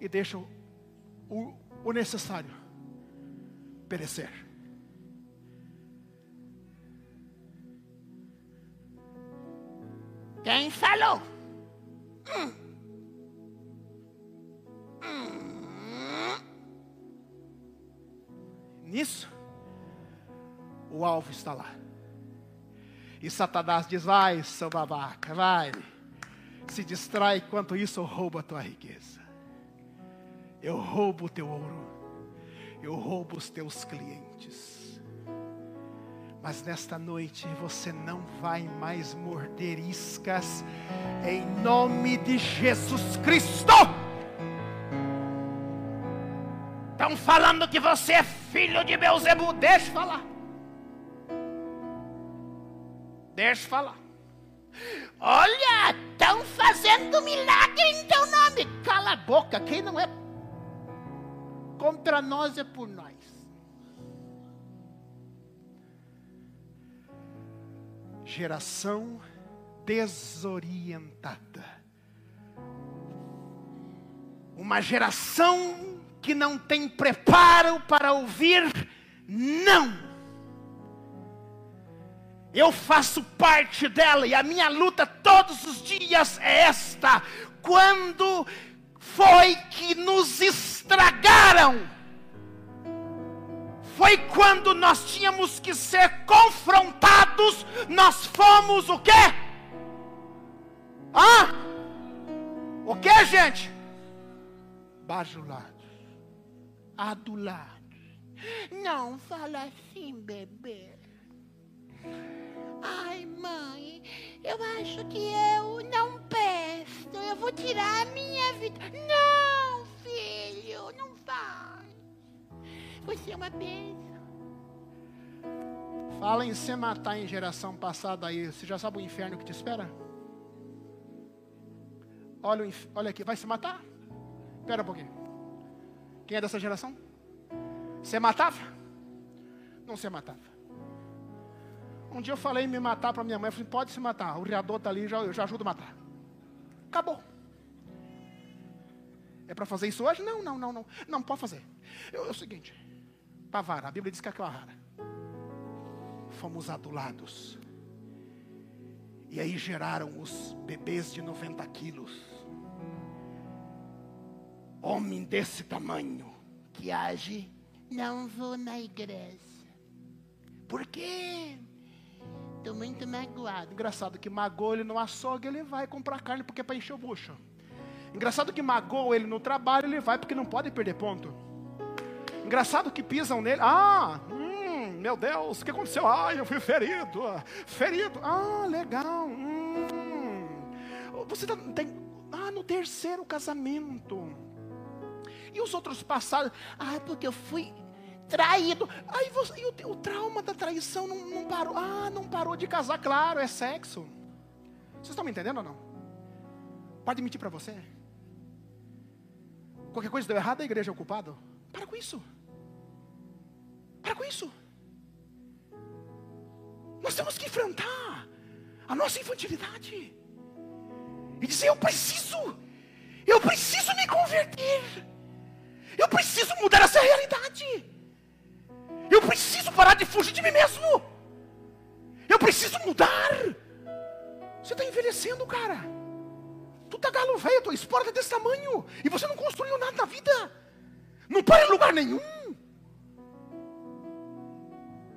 E deixam o, o necessário perecer. Quem falou? Nisso, o alvo está lá. E Satanás diz: Vai, seu babaca, vai. Se distrai, enquanto isso eu roubo a tua riqueza. Eu roubo o teu ouro. Eu roubo os teus clientes. Mas nesta noite você não vai mais morder iscas, em nome de Jesus Cristo. Estão falando que você é filho de Beuzebu, deixa falar. Deixa falar. Olha, estão fazendo milagre em teu nome. Cala a boca, quem não é contra nós é por nós. Geração desorientada. Uma geração que não tem preparo para ouvir não. Eu faço parte dela e a minha luta todos os dias é esta: quando foi que nos estragaram? Foi quando nós tínhamos que ser confrontados, nós fomos o quê? Hã? O que, gente? bajulados, adulados. Não fala assim, bebê. Ai, mãe, eu acho que eu não presto. Eu vou tirar a minha vida. Não, filho, não faz. Você é uma bênção. Fala em se matar em geração passada aí. Você já sabe o inferno que te espera? Olha, inf- olha aqui, vai se matar? Espera um pouquinho. Quem é dessa geração? Você matava? Não se matava. Um dia eu falei em me matar para minha mãe. Eu falei, pode se matar. O riador está ali, já, eu já ajudo a matar. Acabou. É para fazer isso hoje? Não, não, não, não. Não, pode fazer. Eu- É o seguinte. Para vara. A Bíblia diz que é aquela vara fomos adulados. E aí geraram os bebês de 90 quilos. Homem desse tamanho Que age, não vou na igreja. Por quê? Tô muito magoado. Engraçado que magoou ele no açougue, ele vai comprar carne porque é para encher o bucho. Engraçado que magoou ele no trabalho, ele vai porque não pode perder ponto. Engraçado que pisam nele. Ah, hum, meu Deus, o que aconteceu? Ah, eu fui ferido. Ferido. Ah, legal. hum. Você tá- tem. Ah, no terceiro casamento. E os outros passados? Ah, porque eu fui traído. Aí você, o, o trauma da traição não, não parou. Ah, não parou de casar, claro, é sexo. Vocês estão me entendendo ou não? Pode mentir para você? Qualquer coisa deu errado, a igreja é o culpado? Para com isso. Para com isso. Nós temos que enfrentar a nossa infantilidade. E dizer, eu preciso. Eu preciso me converter. Eu preciso mudar essa realidade. Eu preciso parar de fugir de mim mesmo. Eu preciso mudar. Você está envelhecendo, cara. Tu tá galo velho, tua espora tá desse tamanho. E você não construiu nada na vida. Não para em lugar nenhum.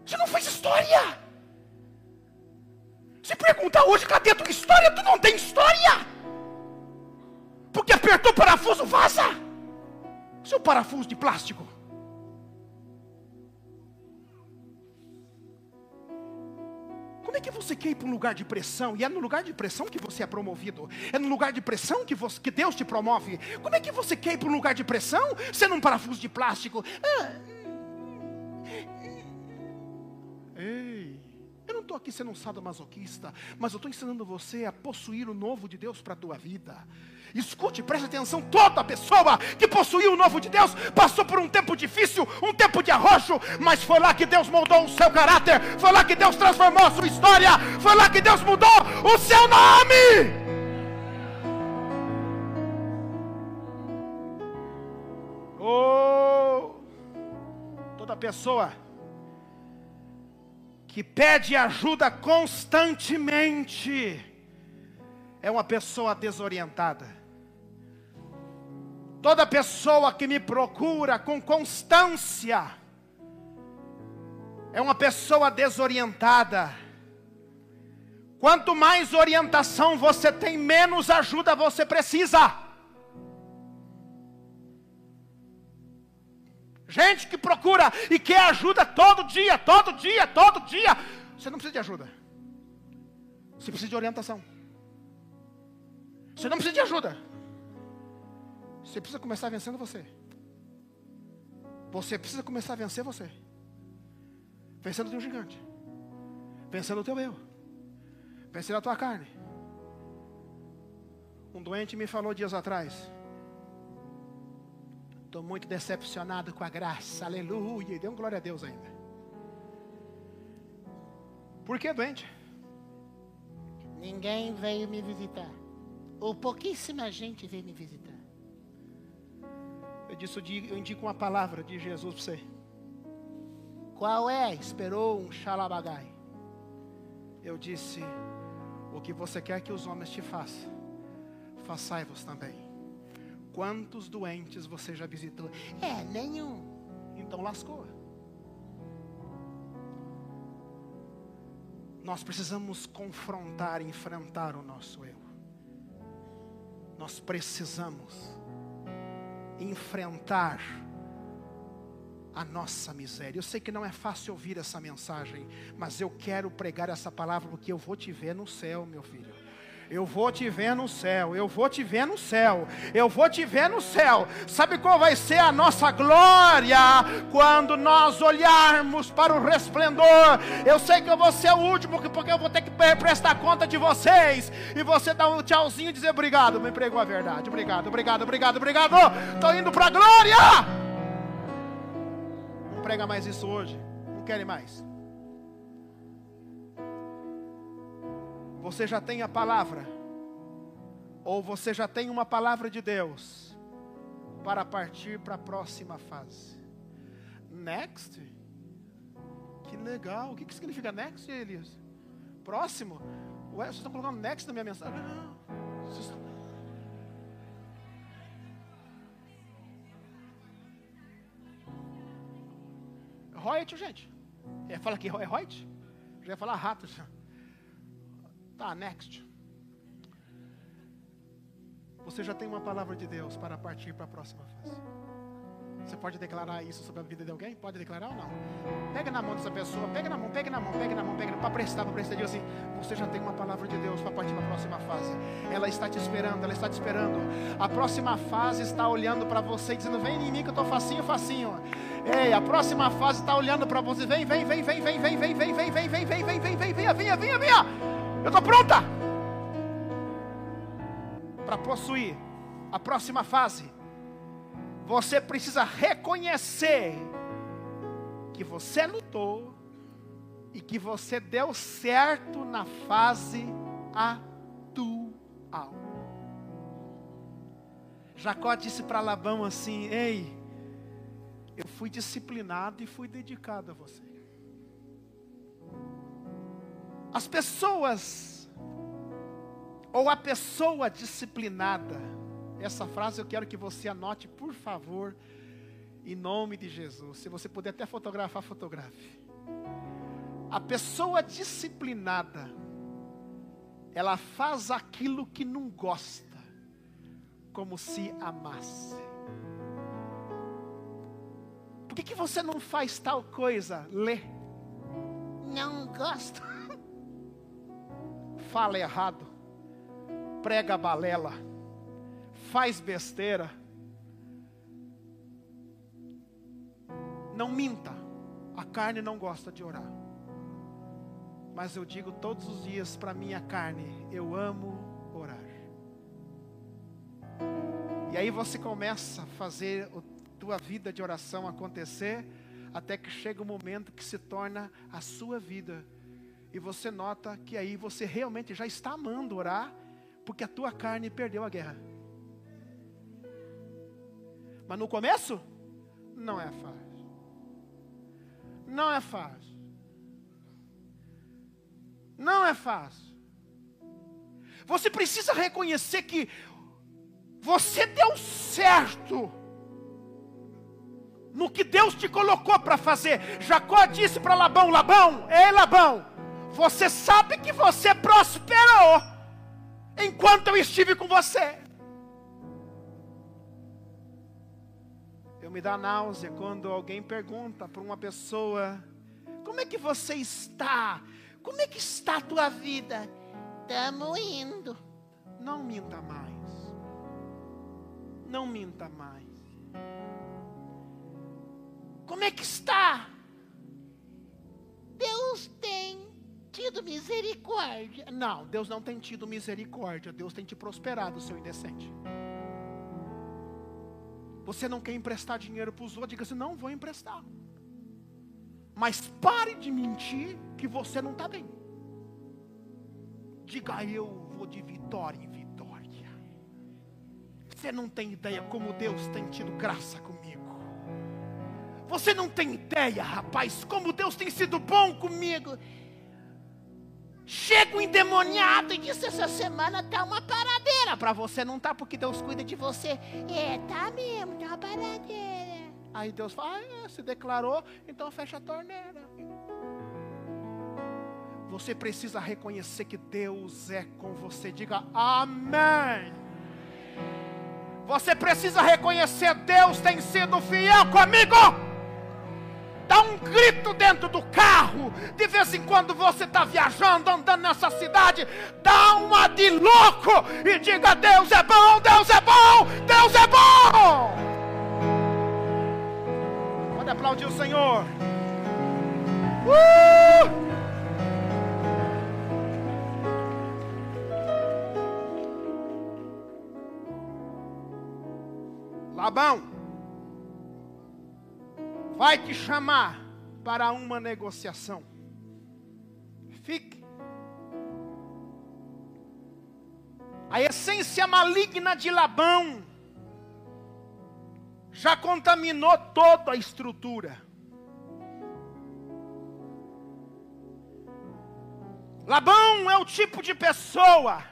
Você não fez história. Se perguntar hoje, cadê a tua história? Tu não tem história. Porque apertou o parafuso, vaza. Seu parafuso de plástico. Como é que você quer ir para um lugar de pressão? E é no lugar de pressão que você é promovido. É no lugar de pressão que, você- que Deus te promove. Como é que você quer ir para um lugar de pressão sendo um parafuso de plástico? Ah, Ei, eu não estou aqui sendo um sadomasoquista, mas eu estou ensinando você a possuir o novo de Deus para a tua vida. Escute, preste atenção, toda pessoa que possuiu o novo de Deus passou por um tempo difícil, um tempo de arrojo, mas foi lá que Deus moldou o seu caráter, foi lá que Deus transformou a sua história, foi lá que Deus mudou o seu nome. Oh, toda pessoa que pede ajuda constantemente é uma pessoa desorientada. Toda pessoa que me procura com constância é uma pessoa desorientada. Quanto mais orientação você tem, menos ajuda você precisa. Gente que procura e quer ajuda todo dia, todo dia, todo dia. Você não precisa de ajuda. Você precisa de orientação. Você não precisa de ajuda. Você precisa começar vencendo você. Você precisa começar a vencer você. Vencendo o teu gigante. Vencendo o teu eu. Vencendo a tua carne. Um doente me falou dias atrás. Estou muito decepcionado com a graça. Aleluia. E deu um glória a Deus ainda. Por que doente? Ninguém veio me visitar. Ou pouquíssima gente veio me visitar. Eu disse, eu indico uma palavra de Jesus para você. Qual é? Esperou um xalabagai. Eu disse, o que você quer que os homens te façam, façai-vos também. Quantos doentes você já visitou? É, nenhum. Então lascou. Nós precisamos confrontar enfrentar o nosso eu. Nós precisamos enfrentar a nossa miséria. Eu sei que não é fácil ouvir essa mensagem, mas eu quero pregar essa palavra porque eu vou te ver no céu, meu filho. Eu vou te ver no céu, eu vou te ver no céu, eu vou te ver no céu. Sabe qual vai ser a nossa glória quando nós olharmos para o resplendor? Eu sei que eu vou ser o último, porque eu vou ter que pre- prestar conta de vocês. E você dá um tchauzinho e dizer obrigado, me pregou a verdade. Obrigado, obrigado, obrigado, obrigado. Estou indo para a glória. Não prega mais isso hoje, não querem mais. Você já tem a palavra? Ou você já tem uma palavra de Deus para partir para a próxima fase? Next? Que legal. O que, que significa next, Elias? Próximo? Ué, vocês estão colocando next na minha mensagem? Não. Vocês Reut, gente. É, fala aqui, é Reut? Já ia falar rato. já. Tá, next. Você já tem uma palavra de Deus para partir para a próxima fase. Você pode declarar isso sobre a vida de alguém? Pode declarar ou não? Pega na mão dessa pessoa, pega na mão, pega na mão, pega na mão, pega para prestar, para prestar. Diga assim: Você já tem uma palavra de Deus para partir para a próxima fase. Ela está te esperando, ela está te esperando. A próxima fase está olhando para você, dizendo: Vem em mim que eu estou facinho, facinho. Ei, a próxima fase está olhando para você: Vem, vem, vem, vem, vem, vem, vem, vem, vem, vem, vem, vem, vem, vem, vem, venha, venha, venha, venha. Eu estou pronta para possuir a próxima fase. Você precisa reconhecer que você lutou e que você deu certo na fase atual. Jacó disse para Labão assim: Ei, eu fui disciplinado e fui dedicado a você. As pessoas, ou a pessoa disciplinada, essa frase eu quero que você anote, por favor, em nome de Jesus. Se você puder até fotografar, fotografe. A pessoa disciplinada, ela faz aquilo que não gosta, como se amasse. Por que, que você não faz tal coisa? Lê. Não gosto. *laughs* Fala errado. Prega balela faz besteira, não minta. A carne não gosta de orar. Mas eu digo todos os dias para minha carne, eu amo orar. E aí você começa a fazer a tua vida de oração acontecer, até que chega o um momento que se torna a sua vida. E você nota que aí você realmente já está amando orar, porque a tua carne perdeu a guerra. Mas no começo, não é fácil. Não é fácil. Não é fácil. Você precisa reconhecer que você deu certo no que Deus te colocou para fazer. Jacó disse para Labão: Labão, ei Labão, você sabe que você prosperou enquanto eu estive com você. Eu me dá náusea quando alguém pergunta para uma pessoa: Como é que você está? Como é que está a tua vida? Estamos indo. Não minta mais. Não minta mais. Como é que está? Deus tem tido misericórdia. Não, Deus não tem tido misericórdia. Deus tem te prosperado, seu indecente. Você não quer emprestar dinheiro para os outros, diga assim: não vou emprestar. Mas pare de mentir que você não está bem. Diga eu vou de vitória em vitória. Você não tem ideia como Deus tem tido graça comigo. Você não tem ideia, rapaz, como Deus tem sido bom comigo. Chego endemoniado e disse essa semana tá uma paradeira para você não tá porque Deus cuida de você. É, tá mesmo, tá uma paradeira. Aí Deus fala, ah, é, se declarou, então fecha a torneira. Você precisa reconhecer que Deus é com você. Diga amém. Você precisa reconhecer: Deus tem sido fiel comigo. Dá um grito dentro do carro. De vez em quando você está viajando, andando nessa cidade. Dá uma de louco e diga: Deus é bom, Deus é bom, Deus é bom. Pode aplaudir o Senhor. Uh! Labão vai te chamar para uma negociação. Fique. A essência maligna de Labão já contaminou toda a estrutura. Labão é o tipo de pessoa,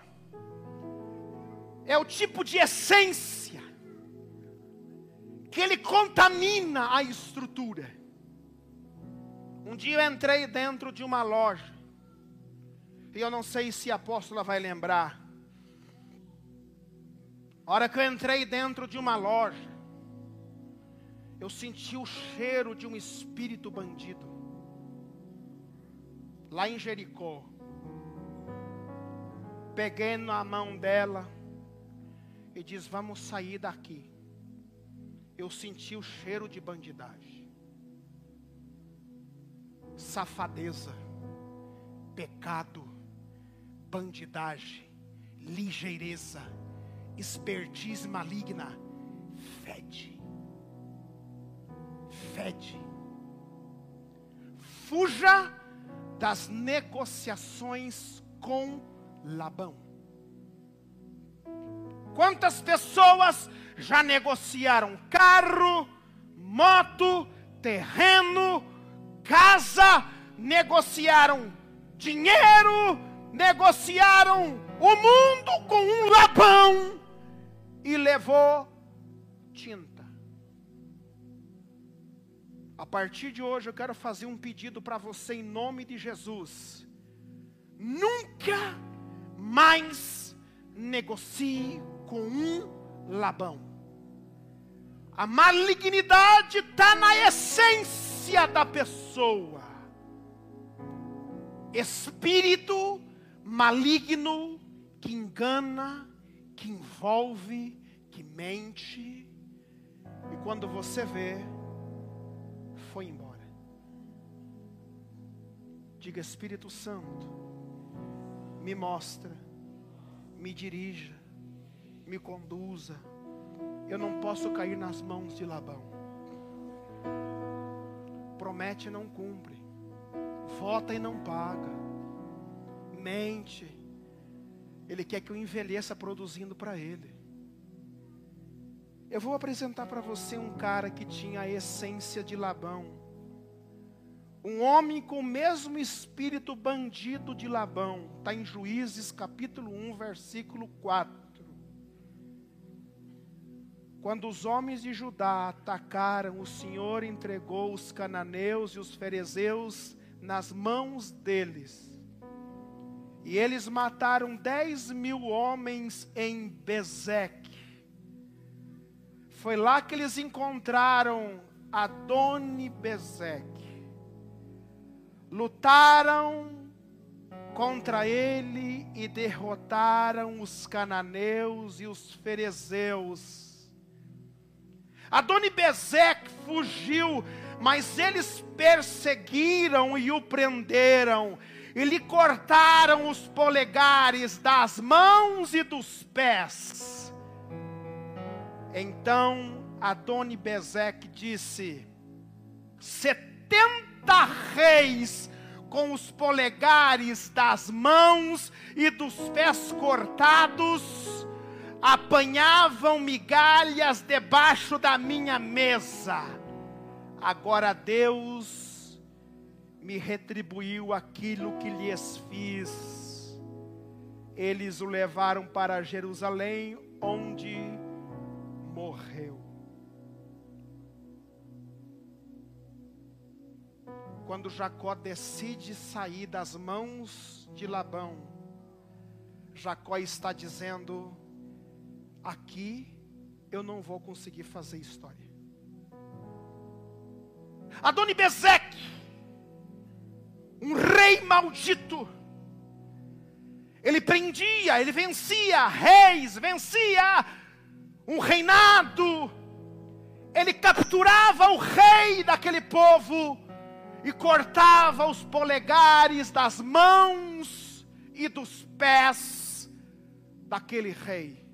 é o tipo de essência que ele contamina a estrutura. Um dia eu entrei dentro de uma loja, e eu não sei se a apóstola vai lembrar. A hora que eu entrei dentro de uma loja, eu senti o cheiro de um espírito bandido. Lá em Jericó. Peguei na mão dela e diz: Vamos sair daqui. Eu senti o cheiro de bandidagem, safadeza, pecado, bandidagem, ligeireza, expertise maligna, fede, fede. Fuja das negociações com Labão. Quantas pessoas já negociaram carro, moto, terreno, casa, negociaram dinheiro, negociaram o mundo com um Labão e levou tinta. A partir de hoje eu quero fazer um pedido para você em nome de Jesus. Nunca mais negocie com um Labão. A malignidade está na essência da pessoa. Espírito maligno que engana, que envolve, que mente. E quando você vê, foi embora. Diga Espírito Santo, me mostra, me dirija, me conduza. Eu não posso cair nas mãos de Labão. Promete e não cumpre. Vota e não paga. Mente. Ele quer que eu envelheça produzindo para ele. Eu vou apresentar para você um cara que tinha a essência de Labão. Um homem com o mesmo espírito bandido de Labão. Está em Juízes capítulo 1, versículo 4. Quando os homens de Judá atacaram, o Senhor entregou os cananeus e os ferezeus nas mãos deles. E eles mataram dez mil homens em Bezeque. Foi lá que eles encontraram Adoni Bezeque. Lutaram contra ele e derrotaram os cananeus e os ferezeus. Adoni Bezeque fugiu, mas eles perseguiram e o prenderam, e lhe cortaram os polegares das mãos e dos pés. Então Adoni Bezeque disse: setenta reis com os polegares das mãos e dos pés cortados apanhavam migalhas debaixo da minha mesa. Agora Deus me retribuiu aquilo que lhes fiz. Eles o levaram para Jerusalém, onde morreu. Quando Jacó decide sair das mãos de Labão, Jacó está dizendo: aqui eu não vou conseguir fazer história. Adoni um rei maldito, ele prendia, ele vencia reis, vencia um reinado, ele capturava o rei daquele povo e cortava os polegares das mãos e dos pés daquele rei.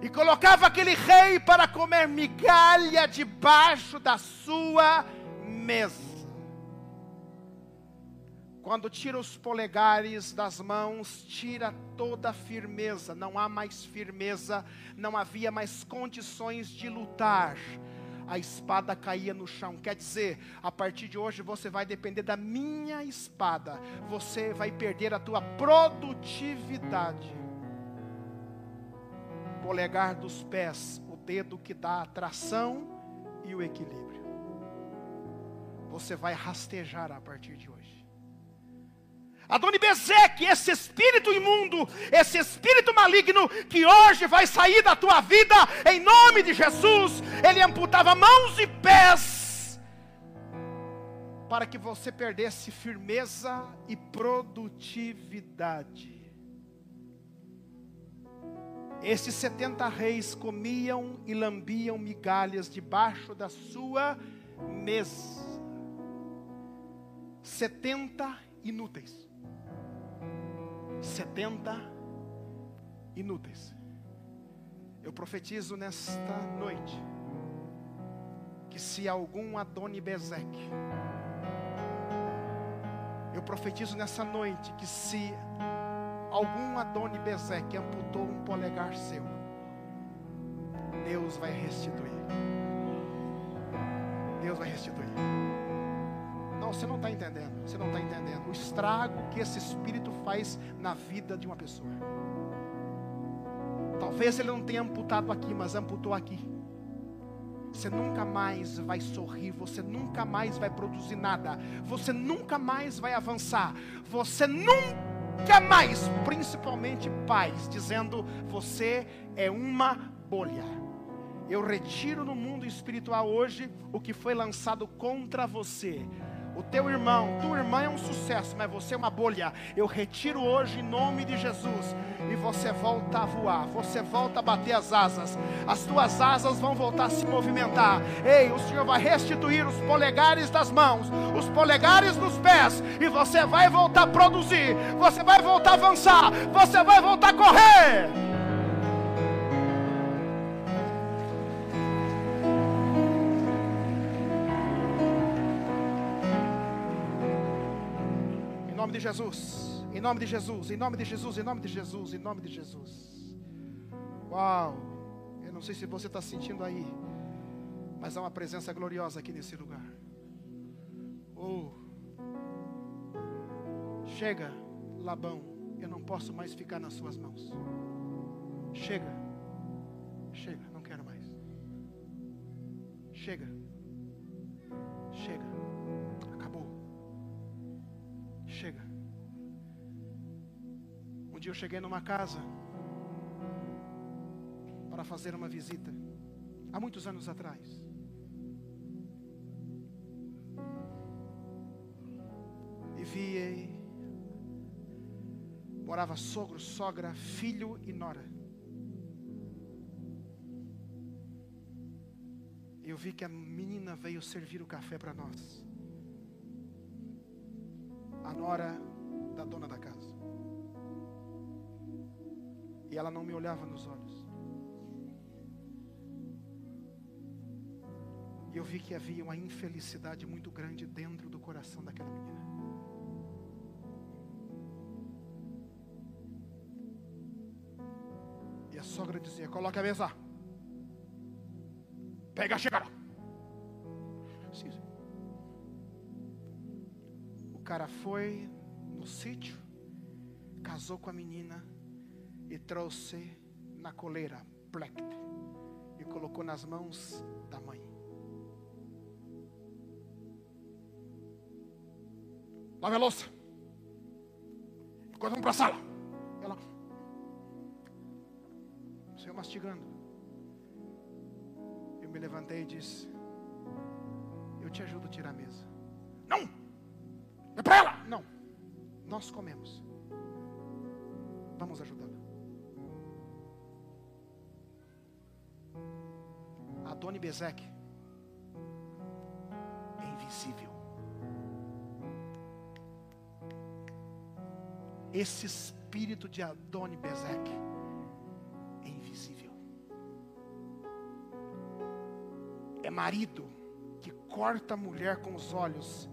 E colocava aquele rei para comer migalha debaixo da sua mesa. Quando tira os polegares das mãos, tira toda a firmeza, não há mais firmeza, não havia mais condições de lutar. A espada caía no chão. Quer dizer, a partir de hoje você vai depender da minha espada. Você vai perder a tua produtividade. Polegar dos pés, o dedo que dá a tração e o equilíbrio. Você vai rastejar a partir de hoje. Adoni Bezeque, esse espírito imundo, esse espírito maligno que hoje vai sair da tua vida, em nome de Jesus, ele amputava mãos e pés, para que você perdesse firmeza e produtividade. Esses 70 reis comiam e lambiam migalhas debaixo da sua mesa. 70 inúteis. 70 inúteis. Eu profetizo nesta noite que se algum Adoni Bezeque, eu profetizo nessa noite que se algum Adoni Bezeque amputou um polegar seu, Deus vai restituir. Deus vai restituir. Não, você não está entendendo. Você não está entendendo o estrago que esse espírito faz na vida de uma pessoa. Talvez ele não tenha amputado aqui, mas amputou aqui. Você nunca mais vai sorrir, você nunca mais vai produzir nada, você nunca mais vai avançar, você nunca mais, principalmente pais, dizendo: você é uma bolha. Eu retiro no mundo espiritual hoje o que foi lançado contra você. O teu irmão, tua irmã é um sucesso, mas você é uma bolha. Eu retiro hoje em nome de Jesus. E você volta a voar, você volta a bater as asas. As tuas asas vão voltar a se movimentar. Ei, o Senhor vai restituir os polegares das mãos, os polegares dos pés. E você vai voltar a produzir, você vai voltar a avançar, você vai voltar a correr. Nome de Jesus, em nome de Jesus, em nome de Jesus, em nome de Jesus, em nome de Jesus. Uau! Eu não sei se você está sentindo aí, mas há uma presença gloriosa aqui nesse lugar. Oh! Chega, Labão, eu não posso mais ficar nas suas mãos. Chega, chega, não quero mais. Chega, chega, Chega. Um dia eu cheguei numa casa para fazer uma visita, há muitos anos atrás. E vi, morava sogro, sogra, filho e nora. Eu vi que a menina veio servir o café para nós. Nora da dona da casa. E ela não me olhava nos olhos. E eu vi que havia uma infelicidade muito grande dentro do coração daquela menina. E a sogra dizia: Coloque a mesa. Pega a xícara. Cara foi no sítio, casou com a menina e trouxe na coleira, plect, e colocou nas mãos da mãe. Lave a louça. Agora vamos para a sala. Ela. O Senhor mastigando. Eu me levantei e disse: Eu te ajudo a tirar a mesa. Não! É para ela! Não. Nós comemos. Vamos ajudá-la. Adoni Bezek é invisível. Esse espírito de Adoni Bezek é invisível. É marido que corta a mulher com os olhos.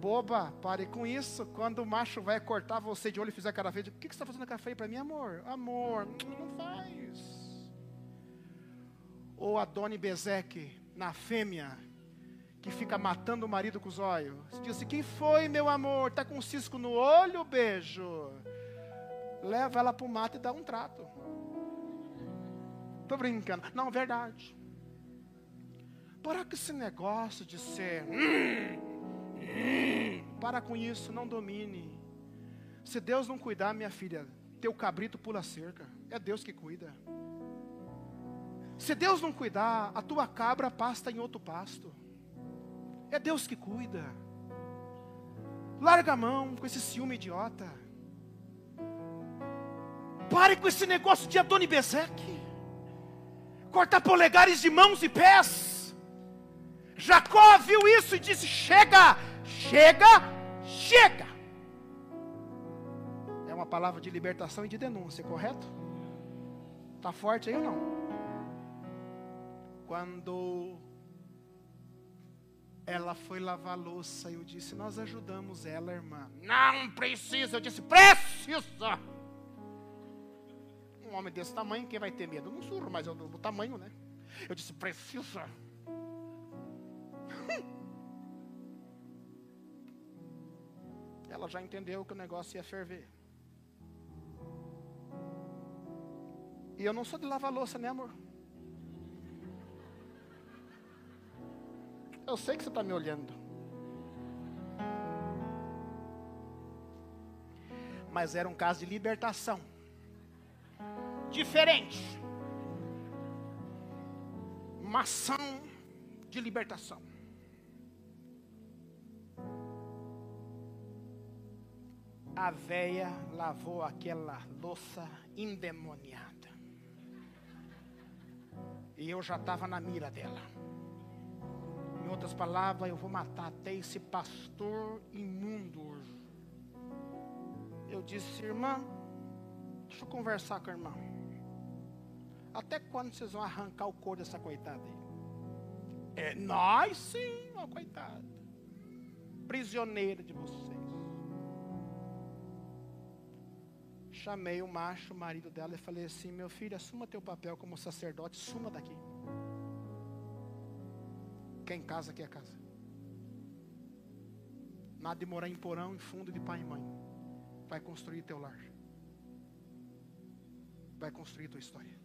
Boba, pare com isso. Quando o macho vai cortar você de olho e fizer cara feia, o que que você está fazendo cara feia para mim, amor? Amor, não faz. Ou Adoni Bezek na fêmea, que fica matando o marido com os olhos. Diz assim: quem foi, meu amor? Está com um cisco no olho? Beijo. Leva ela para o mato e dá um trato. Tô brincando. Não, verdade. Para com esse negócio de ser. "Hum, hum", Para com isso, não domine. Se Deus não cuidar, minha filha, teu cabrito pula cerca. É Deus que cuida. Se Deus não cuidar, a tua cabra pasta em outro pasto. É Deus que cuida. Larga a mão com esse ciúme idiota. Pare com esse negócio de Adoni Bezek. Cortar polegares de mãos e pés. Jacó viu isso e disse: Chega, chega, chega. É uma palavra de libertação e de denúncia, correto? Tá forte aí ou não? Quando ela foi lavar a louça, eu disse: Nós ajudamos ela, irmã. Não precisa. Eu disse: Precisa. Um homem desse tamanho, quem vai ter medo? Não surro, mas do, do tamanho, né? Eu disse: Precisa. *laughs* Ela já entendeu que o negócio ia ferver. E eu não sou de lavar louça, né, amor? Eu sei que você está me olhando. Mas era um caso de libertação. Diferente. Uma ação de libertação. A véia lavou aquela louça endemoniada. E eu já estava na mira dela. Em outras palavras, eu vou matar até esse pastor imundo hoje. Eu disse, irmã, deixa eu conversar com a irmã. Até quando vocês vão arrancar o couro dessa coitada aí? É, nós sim, ó coitada. Prisioneira de vocês. Chamei o macho, o marido dela, e falei assim: meu filho, assuma teu papel como sacerdote, suma daqui. Quem casa quer casa. Nada de morar em porão, em fundo de pai e mãe. Vai construir teu lar. Vai construir tua história.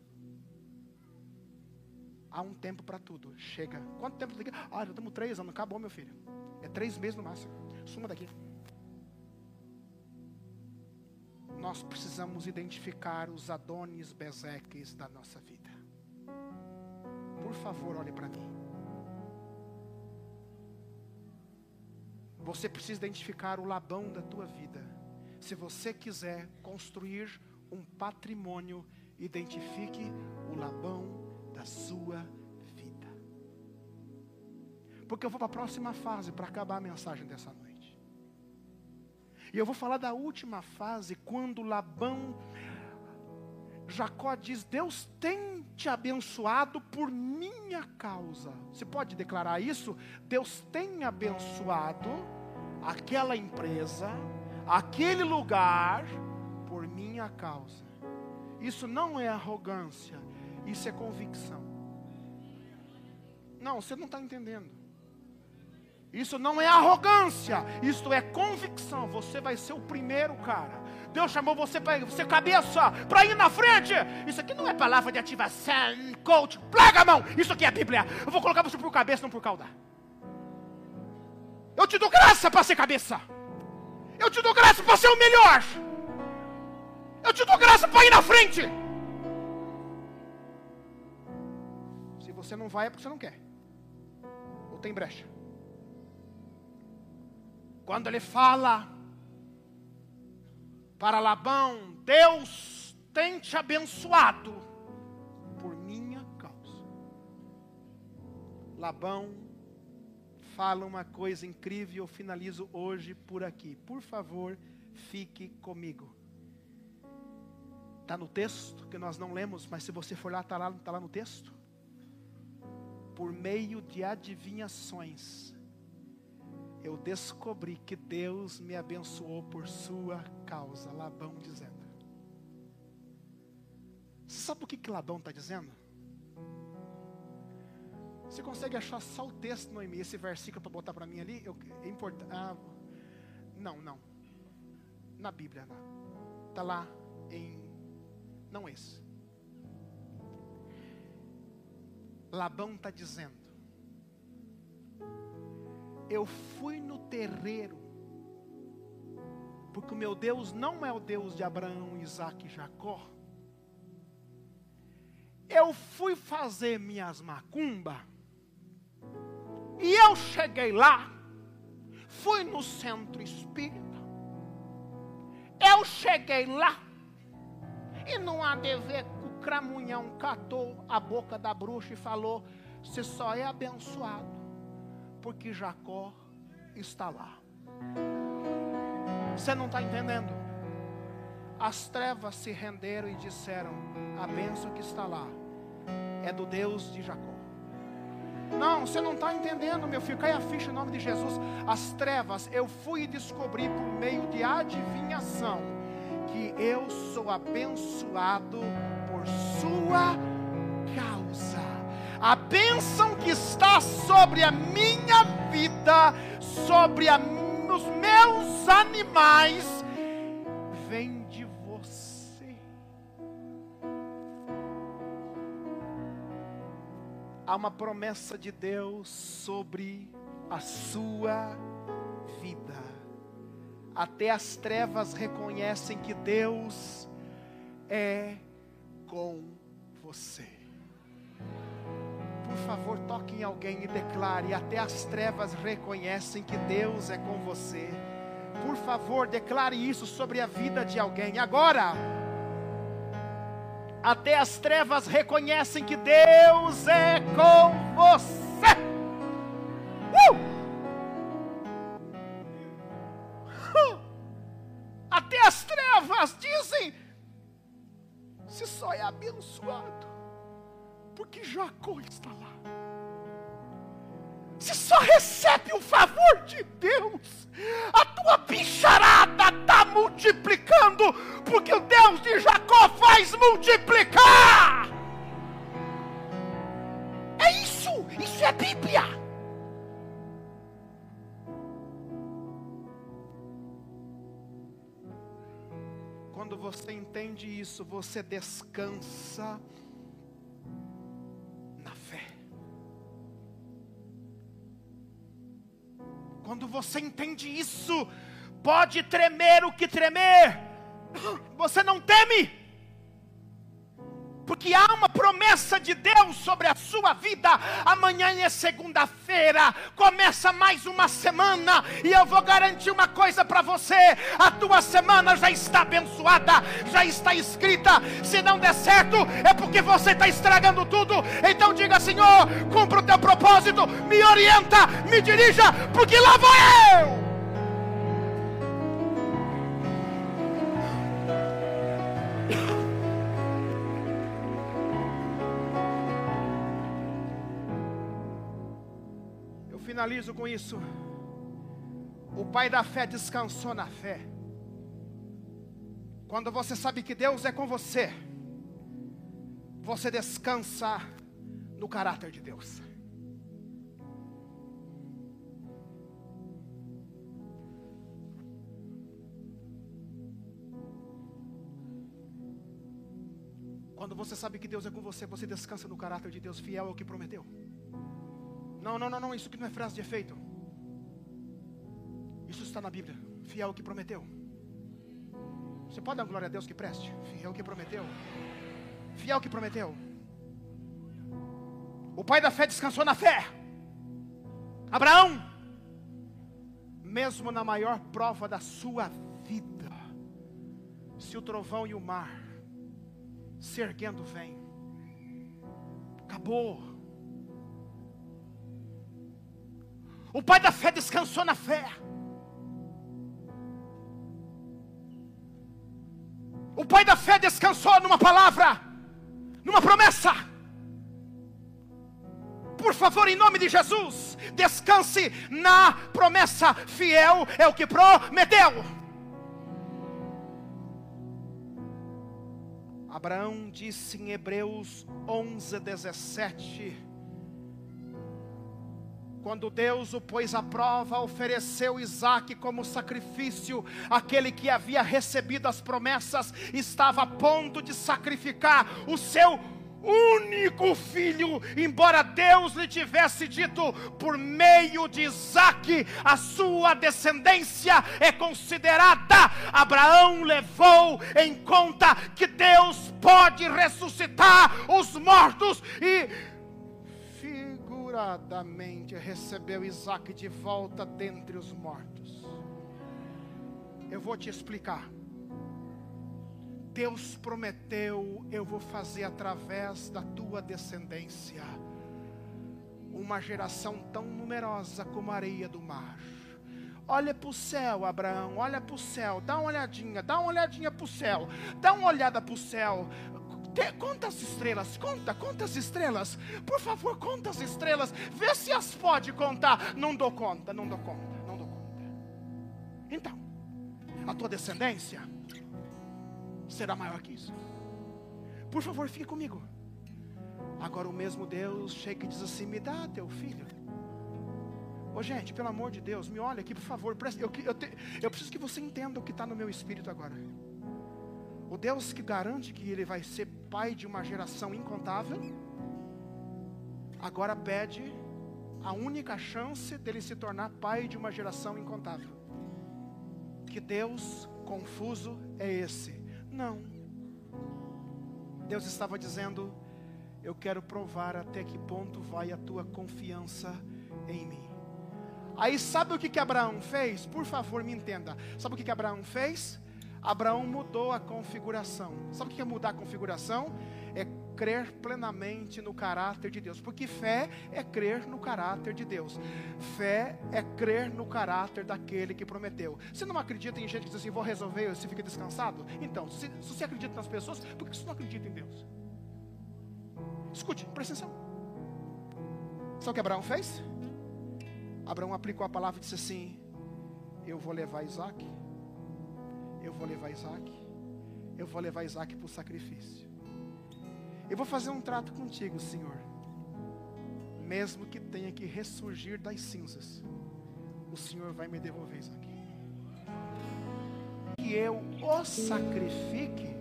Há um tempo para tudo. Chega. Quanto tempo tem que. Ah, já estamos três anos. Acabou, meu filho. É três meses no máximo. Suma daqui. Nós precisamos identificar os Adonis Bezeques da nossa vida. Por favor, olhe para mim. Você precisa identificar o Labão da tua vida. Se você quiser construir um patrimônio, identifique o Labão da sua vida. Porque eu vou para a próxima fase para acabar a mensagem dessa noite. E eu vou falar da última fase, quando Labão, Jacó diz: Deus tem te abençoado por minha causa. Você pode declarar isso? Deus tem abençoado aquela empresa, aquele lugar, por minha causa. Isso não é arrogância, isso é convicção. Não, você não está entendendo. Isso não é arrogância, isso é convicção. Você vai ser o primeiro cara. Deus chamou você para ser cabeça, para ir na frente. Isso aqui não é palavra de ativação, coach. Plaga a mão. Isso aqui é a Bíblia. Eu vou colocar você por cabeça, não por caudar. Eu te dou graça para ser cabeça. Eu te dou graça para ser o melhor. Eu te dou graça para ir na frente. Se você não vai é porque você não quer. Ou tem brecha. Quando ele fala para Labão, Deus tem te abençoado por minha causa. Labão fala uma coisa incrível eu finalizo hoje por aqui. Por favor, fique comigo. Está no texto que nós não lemos, mas se você for lá, está lá, tá lá no texto. Por meio de adivinhações, eu descobri que Deus me abençoou por sua causa. Labão dizendo. Sabe o que, que Labão está dizendo? Você consegue achar só o texto, Noemi, esse versículo para botar para mim ali? Eu, é. Ah, não, não. Na Bíblia, lá. Está lá em. Não esse. Labão está dizendo: Eu fui no terreiro, porque o meu Deus não é o Deus de Abraão, Isaac e Jacó. Eu fui fazer minhas macumbas, e eu cheguei lá, fui no centro espírita, eu cheguei lá, e não há de ver que o cramunhão catou a boca da bruxa e falou: Você só é abençoado, porque Jacó está lá. Você não está entendendo? As trevas se renderam e disseram: A bênção que está lá é do Deus de Jacó. Não, você não está entendendo, meu filho. Cai a ficha em nome de Jesus. As trevas, eu fui descobrir por meio de adivinhação que eu sou abençoado por sua. A bênção que está sobre a minha vida, sobre a, os meus animais, vem de você. Há uma promessa de Deus sobre a sua vida até as trevas reconhecem que Deus é com você. Por favor, toque em alguém e declare: até as trevas reconhecem que Deus é com você. Por favor, declare isso sobre a vida de alguém. Agora, até as trevas reconhecem que Deus é com você. Uh! Até as trevas dizem: se só é abençoado, porque Jacó está lá. Se só recebe o favor de Deus, a tua bicharada está multiplicando, porque o Deus de Jacó faz multiplicar. É isso, isso é Bíblia. Quando você entende isso, você descansa Quando você entende isso, pode tremer o que tremer, você não teme. Porque há uma promessa de Deus sobre a sua vida. Amanhã é segunda-feira, começa mais uma semana, e eu vou garantir uma coisa para você: a tua semana já está abençoada, já está escrita. Se não der certo, é porque você está estragando tudo. Então diga, Senhor, cumpra o teu propósito, me orienta, me dirija, porque lá vou eu. Finalizo com isso. O pai da fé descansou na fé. Quando você sabe que Deus é com você, você descansa no caráter de Deus. Quando você sabe que Deus é com você, você descansa no caráter de Deus, fiel ao que prometeu. Não, não, não, não, isso aqui não é frase de efeito. Isso está na Bíblia. Fiel que prometeu. Você pode dar glória a Deus que preste? Fiel que prometeu. Fiel que prometeu. O pai da fé descansou na fé. Abraão, mesmo na maior prova da sua vida, se o trovão e o mar se erguendo vem, acabou. O pai da fé descansou na fé. O pai da fé descansou numa palavra, numa promessa. Por favor, em nome de Jesus, descanse na promessa. Fiel é o que prometeu. Abraão disse em Hebreus 11, 17: quando Deus o pôs à prova, ofereceu Isaac como sacrifício, aquele que havia recebido as promessas estava a ponto de sacrificar o seu único filho, embora Deus lhe tivesse dito por meio de Isaac, a sua descendência é considerada. Abraão levou em conta que Deus pode ressuscitar os mortos e figuradamente recebeu Isaac de volta dentre os mortos. Eu vou te explicar. Deus prometeu: eu vou fazer através da tua descendência uma geração tão numerosa como a areia do mar. Olha para o céu, Abraão, olha para o céu, dá uma olhadinha, dá uma olhadinha para o céu, dá uma olhada para o céu. Te- Conta as estrelas, conta, conta as estrelas. Por favor, conta as estrelas. Vê se as pode contar. Não dou conta, não dou conta, não dou conta. Então, a tua descendência será maior que isso. Por favor, fique comigo. Agora o mesmo Deus chega e diz assim: me dá teu filho. Ô gente, pelo amor de Deus, me olha aqui, por favor. presta- Eu, eu, te- eu preciso que você entenda o que está no meu espírito agora. O Deus que garante que ele vai ser pai de uma geração incontável, agora pede a única chance dele se tornar pai de uma geração incontável. Que Deus confuso é esse? Não. Deus estava dizendo: Eu quero provar até que ponto vai a tua confiança em mim. Aí sabe o que, que Abraão fez? Por favor, me entenda. Sabe o que, que Abraão fez? Abraão mudou a configuração. Sabe o que é mudar a configuração? É crer plenamente no caráter de Deus. Porque fé é crer no caráter de Deus. Fé é crer no caráter daquele que prometeu. Você não acredita em gente que diz assim, vou resolver, você fica descansado? Então, se, se você acredita nas pessoas, por que você não acredita em Deus? Escute, presta atenção. Sabe o que Abraão fez? Abraão aplicou a palavra e disse assim: Eu vou levar Isaac, eu vou levar Isaac, eu vou levar Isaac para o sacrifício. Eu vou fazer um trato contigo, Senhor, mesmo que tenha que ressurgir das cinzas, o Senhor vai me devolver Isaac. Que eu o sacrifique,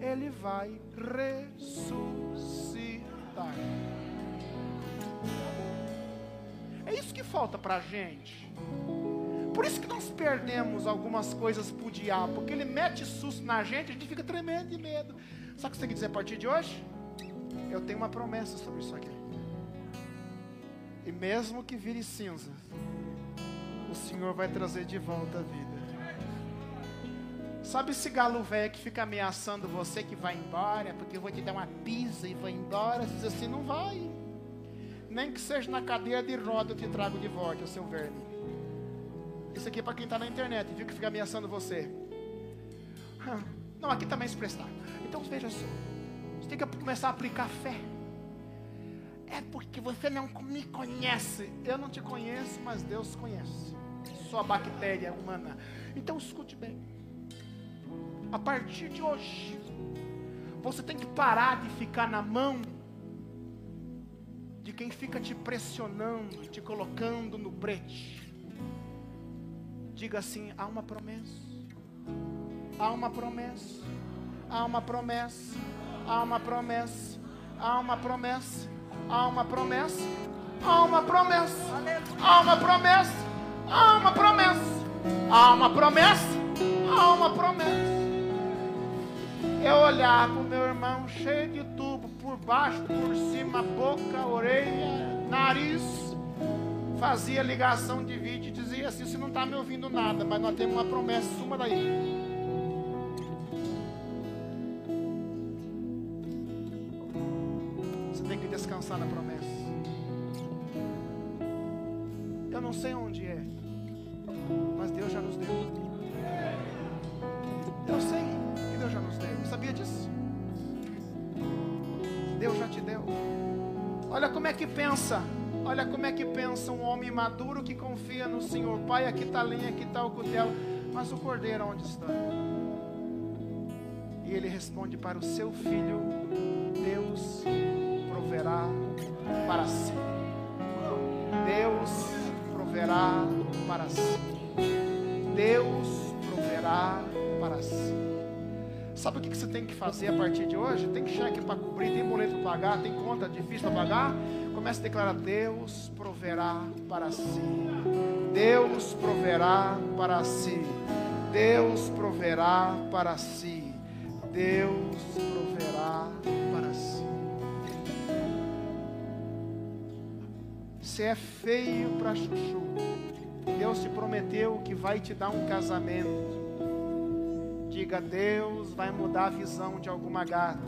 ele vai ressuscitar. É isso que falta para a gente. Por isso que nós perdemos algumas coisas pro diabo, porque ele mete susto na gente, a gente fica tremendo de medo. O que você tem que dizer a partir de hoje? Eu tenho uma promessa sobre isso aqui. E mesmo que vire cinza, o Senhor vai trazer de volta a vida. Sabe esse galo velho que fica ameaçando você que vai embora, porque eu vou te dar uma pisa e vou embora? Você diz assim, não vai. Nem que seja na cadeira de roda eu te trago de volta, seu verme. Isso aqui é para quem está na internet, viu que fica ameaçando você. Hum, Não, aqui também se prestar. Então veja só. Você tem que começar a aplicar fé. É porque você não me conhece. Eu não te conheço, mas Deus conhece. Sua bactéria humana. Então escute bem. A partir de hoje, você tem que parar de ficar na mão de quem fica te pressionando, te colocando no brete. Diga assim: há uma promessa, há uma promessa, há uma promessa, há uma promessa, há uma promessa, há uma promessa, há uma promessa, há uma promessa, há uma promessa, há uma promessa, há uma promessa. Eu olhar para o meu irmão cheio de tubo, por baixo, por cima, boca, orelha, nariz. Fazia ligação de vídeo dizia assim: Você não está me ouvindo nada, mas nós temos uma promessa, suma daí. Você tem que descansar na promessa. Eu não sei onde é, mas Deus já nos deu. Eu sei que Deus já nos deu. Sabia disso? Deus já te deu. Olha como é que pensa. Olha como é que pensa um homem maduro que confia no Senhor. Pai, aqui está a linha, aqui está o cutelo. Mas o cordeiro onde está? E ele responde para o seu filho: Deus proverá para si. Deus proverá para si. Deus proverá para si. Sabe o que que você tem que fazer a partir de hoje? Tem cheque para cobrir, tem boleto para pagar, tem conta difícil para pagar. Comece a declarar: Deus proverá para si. Deus proverá para si. Deus proverá para si. Deus proverá para si. Você é feio para chuchu. Deus te prometeu que vai te dar um casamento. Diga, Deus vai mudar a visão de alguma gata.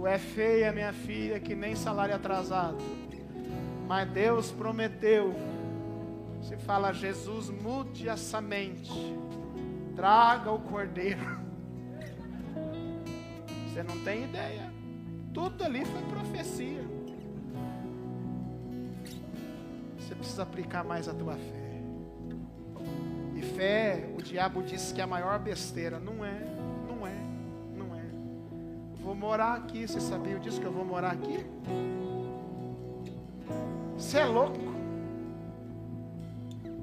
Tu é feia, minha filha, que nem salário atrasado. Mas Deus prometeu. Você fala, Jesus, mude essa mente. Traga o cordeiro. *laughs* Você não tem ideia. Tudo ali foi profecia. Você precisa aplicar mais a tua fé. E fé, o diabo disse que é a maior besteira. Não é. Vou morar aqui. Você sabia disso que eu vou morar aqui? Você é louco.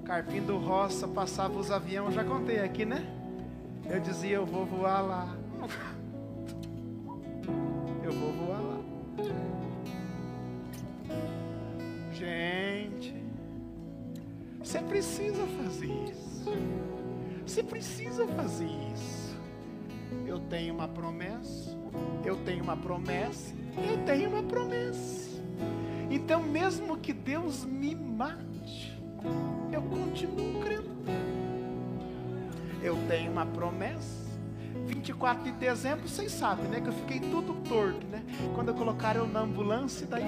Carpim do Roça passava os aviões, já contei aqui, né? Eu dizia, eu vou voar lá. *laughs* Eu vou voar lá. Gente, você precisa fazer isso. Você precisa fazer isso. Eu tenho uma promessa. Eu tenho uma promessa. Eu tenho uma promessa. Então, mesmo que Deus me mate, eu continuo crendo. Eu tenho uma promessa. 24 de dezembro, vocês sabem, né? Que eu fiquei tudo torto, né? Quando colocaram eu na ambulância, daí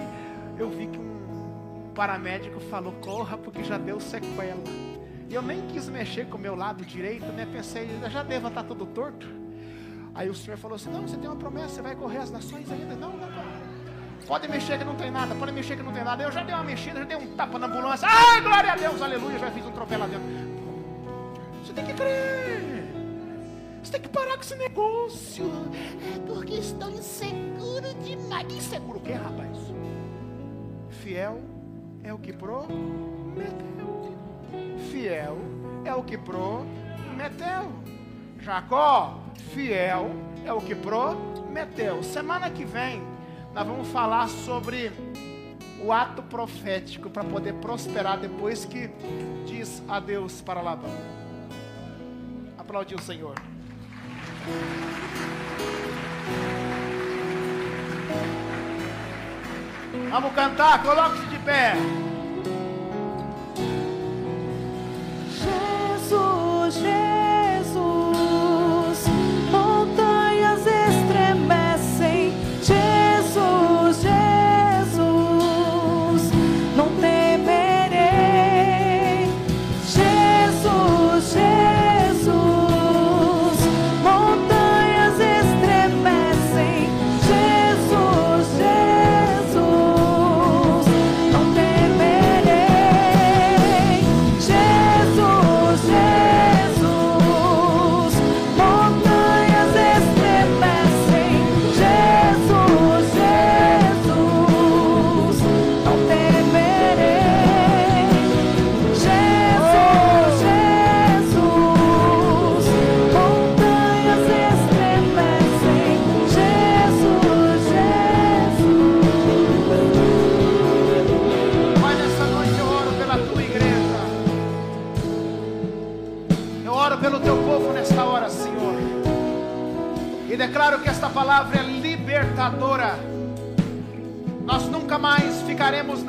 eu vi que um paramédico falou: corra, porque já deu sequela. E eu nem quis mexer com o meu lado direito, né? Pensei, já deva estar tudo torto. Aí o senhor falou assim: não, você tem uma promessa, você vai correr as nações ainda. Não, não, não. Pode mexer que não tem nada, pode mexer que não tem nada. Eu já dei uma mexida, já dei um tapa na ambulância. Ai, glória a Deus, aleluia, já fiz um troféu lá dentro. Você tem que crer. Você tem que parar com esse negócio. É porque estou inseguro demais. Inseguro o quê, rapaz? Fiel é o que prometeu. Fiel é o que prometeu. Jacó, fiel é o que prometeu. Semana que vem nós vamos falar sobre o ato profético para poder prosperar depois que diz adeus para Labão. Aplaudir o Senhor. Vamos cantar, coloque-se de pé. Jesus, Jesus,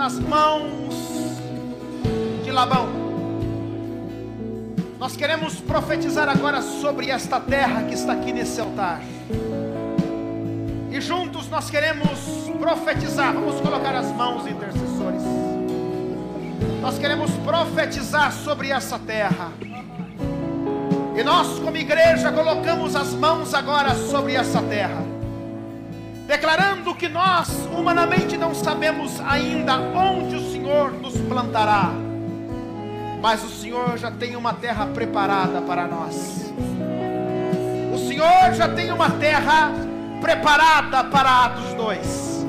nas mãos de Labão. Nós queremos profetizar agora sobre esta terra que está aqui nesse altar. E juntos nós queremos profetizar. Vamos colocar as mãos, intercessores. Nós queremos profetizar sobre essa terra. E nós, como igreja, colocamos as mãos agora sobre essa terra, declarando que nós, humanamente, não sabemos ainda onde o Senhor nos plantará, mas o Senhor já tem uma terra preparada para nós. O Senhor já tem uma terra preparada para Atos 2.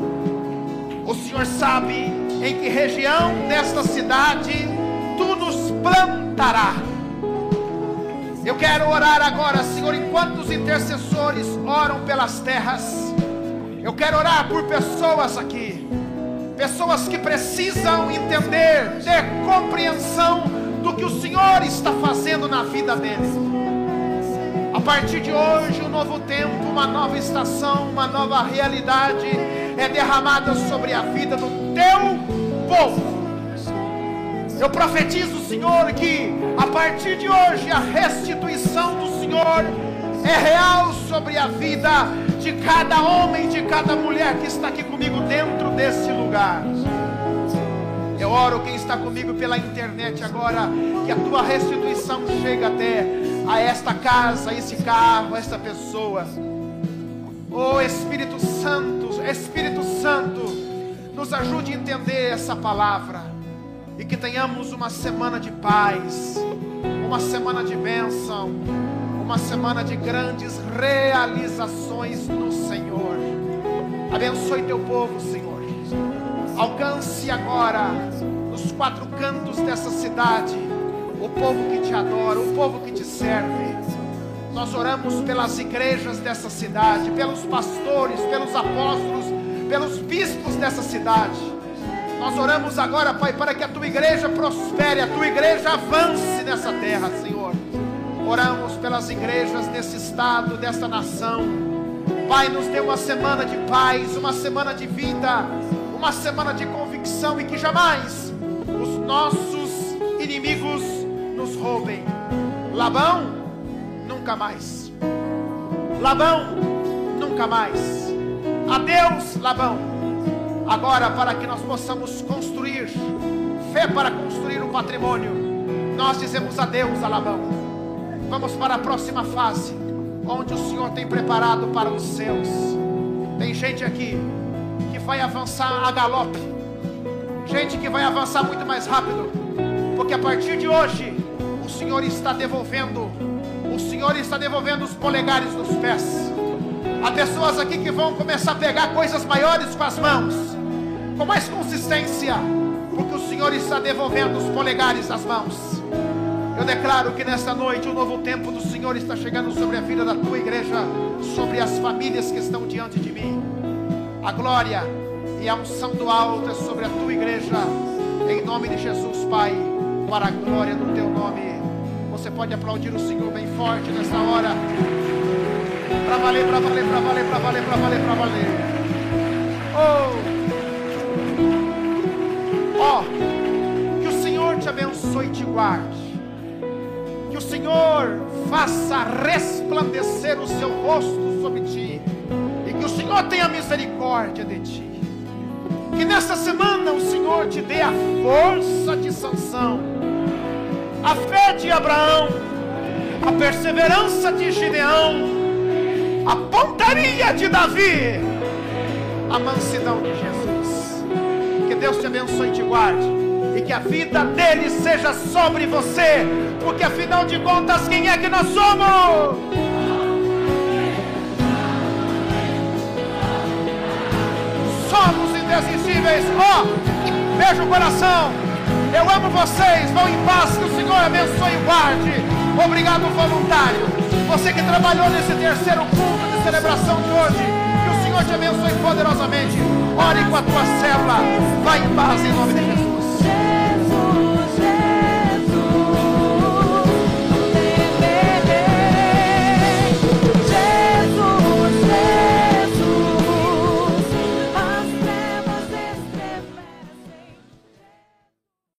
O Senhor sabe em que região desta cidade tu nos plantará. Eu quero orar agora, Senhor, enquanto os intercessores oram pelas terras. Eu quero orar por pessoas aqui, pessoas que precisam entender, ter compreensão do que o Senhor está fazendo na vida deles. A partir de hoje, um novo tempo, uma nova estação, uma nova realidade é derramada sobre a vida do teu povo. Eu profetizo, Senhor, que a partir de hoje a restituição do Senhor é real sobre a vida de cada homem, de cada mulher que está aqui comigo dentro desse lugar. Eu oro quem está comigo pela internet agora, que a tua restituição chegue até a esta casa, a esse carro, a esta pessoa. Oh Espírito Santo, Espírito Santo, nos ajude a entender essa palavra e que tenhamos uma semana de paz, uma semana de bênção, uma semana de grandes realizações no Senhor. Abençoe teu povo, Senhor. Alcance agora nos quatro cantos dessa cidade o povo que te adora, o povo que te serve. Nós oramos pelas igrejas dessa cidade, pelos pastores, pelos apóstolos, pelos bispos dessa cidade. Nós oramos agora, Pai, para que a tua igreja prospere, a tua igreja avance nessa terra, Senhor. Oramos pelas igrejas desse estado, desta nação. Pai, nos dê uma semana de paz, uma semana de vida, uma semana de convicção e que jamais os nossos inimigos nos roubem. Labão, nunca mais. Labão, nunca mais. Adeus, Labão. Agora, para que nós possamos construir, fé para construir um patrimônio, nós dizemos adeus a Labão. Vamos para a próxima fase, onde o Senhor tem preparado para os seus. Tem gente aqui que vai avançar a galope, gente que vai avançar muito mais rápido, porque a partir de hoje, o Senhor está devolvendo, o Senhor está devolvendo os polegares dos pés. Há pessoas aqui que vão começar a pegar coisas maiores com as mãos, com mais consistência, porque o Senhor está devolvendo os polegares das mãos. Eu declaro que nesta noite o novo tempo do Senhor está chegando sobre a vida da tua igreja, sobre as famílias que estão diante de mim. A glória e a unção do alto é sobre a tua igreja, em nome de Jesus, Pai, para a glória do teu nome. Você pode aplaudir o Senhor bem forte nessa hora. Para valer, para valer, para valer, para valer, para valer, para valer. Oh! Ó, que o Senhor te abençoe e te guarde. O Senhor faça resplandecer o seu rosto sobre ti. E que o Senhor tenha misericórdia de ti. Que nesta semana o Senhor te dê a força de Sansão, a fé de Abraão, a perseverança de Gideão, a pontaria de Davi, a mansidão de Jesus. Que Deus te abençoe e te guarde. E que a vida dele seja sobre você. Porque afinal de contas, quem é que nós somos? Somos indesistíveis. Ó, oh, beijo o coração. Eu amo vocês. Vão em paz. Que o Senhor abençoe e guarde. Obrigado, voluntário. Você que trabalhou nesse terceiro culto de celebração de hoje. Que o Senhor te abençoe poderosamente. Ore com a tua célula. Vai em paz em nome de Jesus.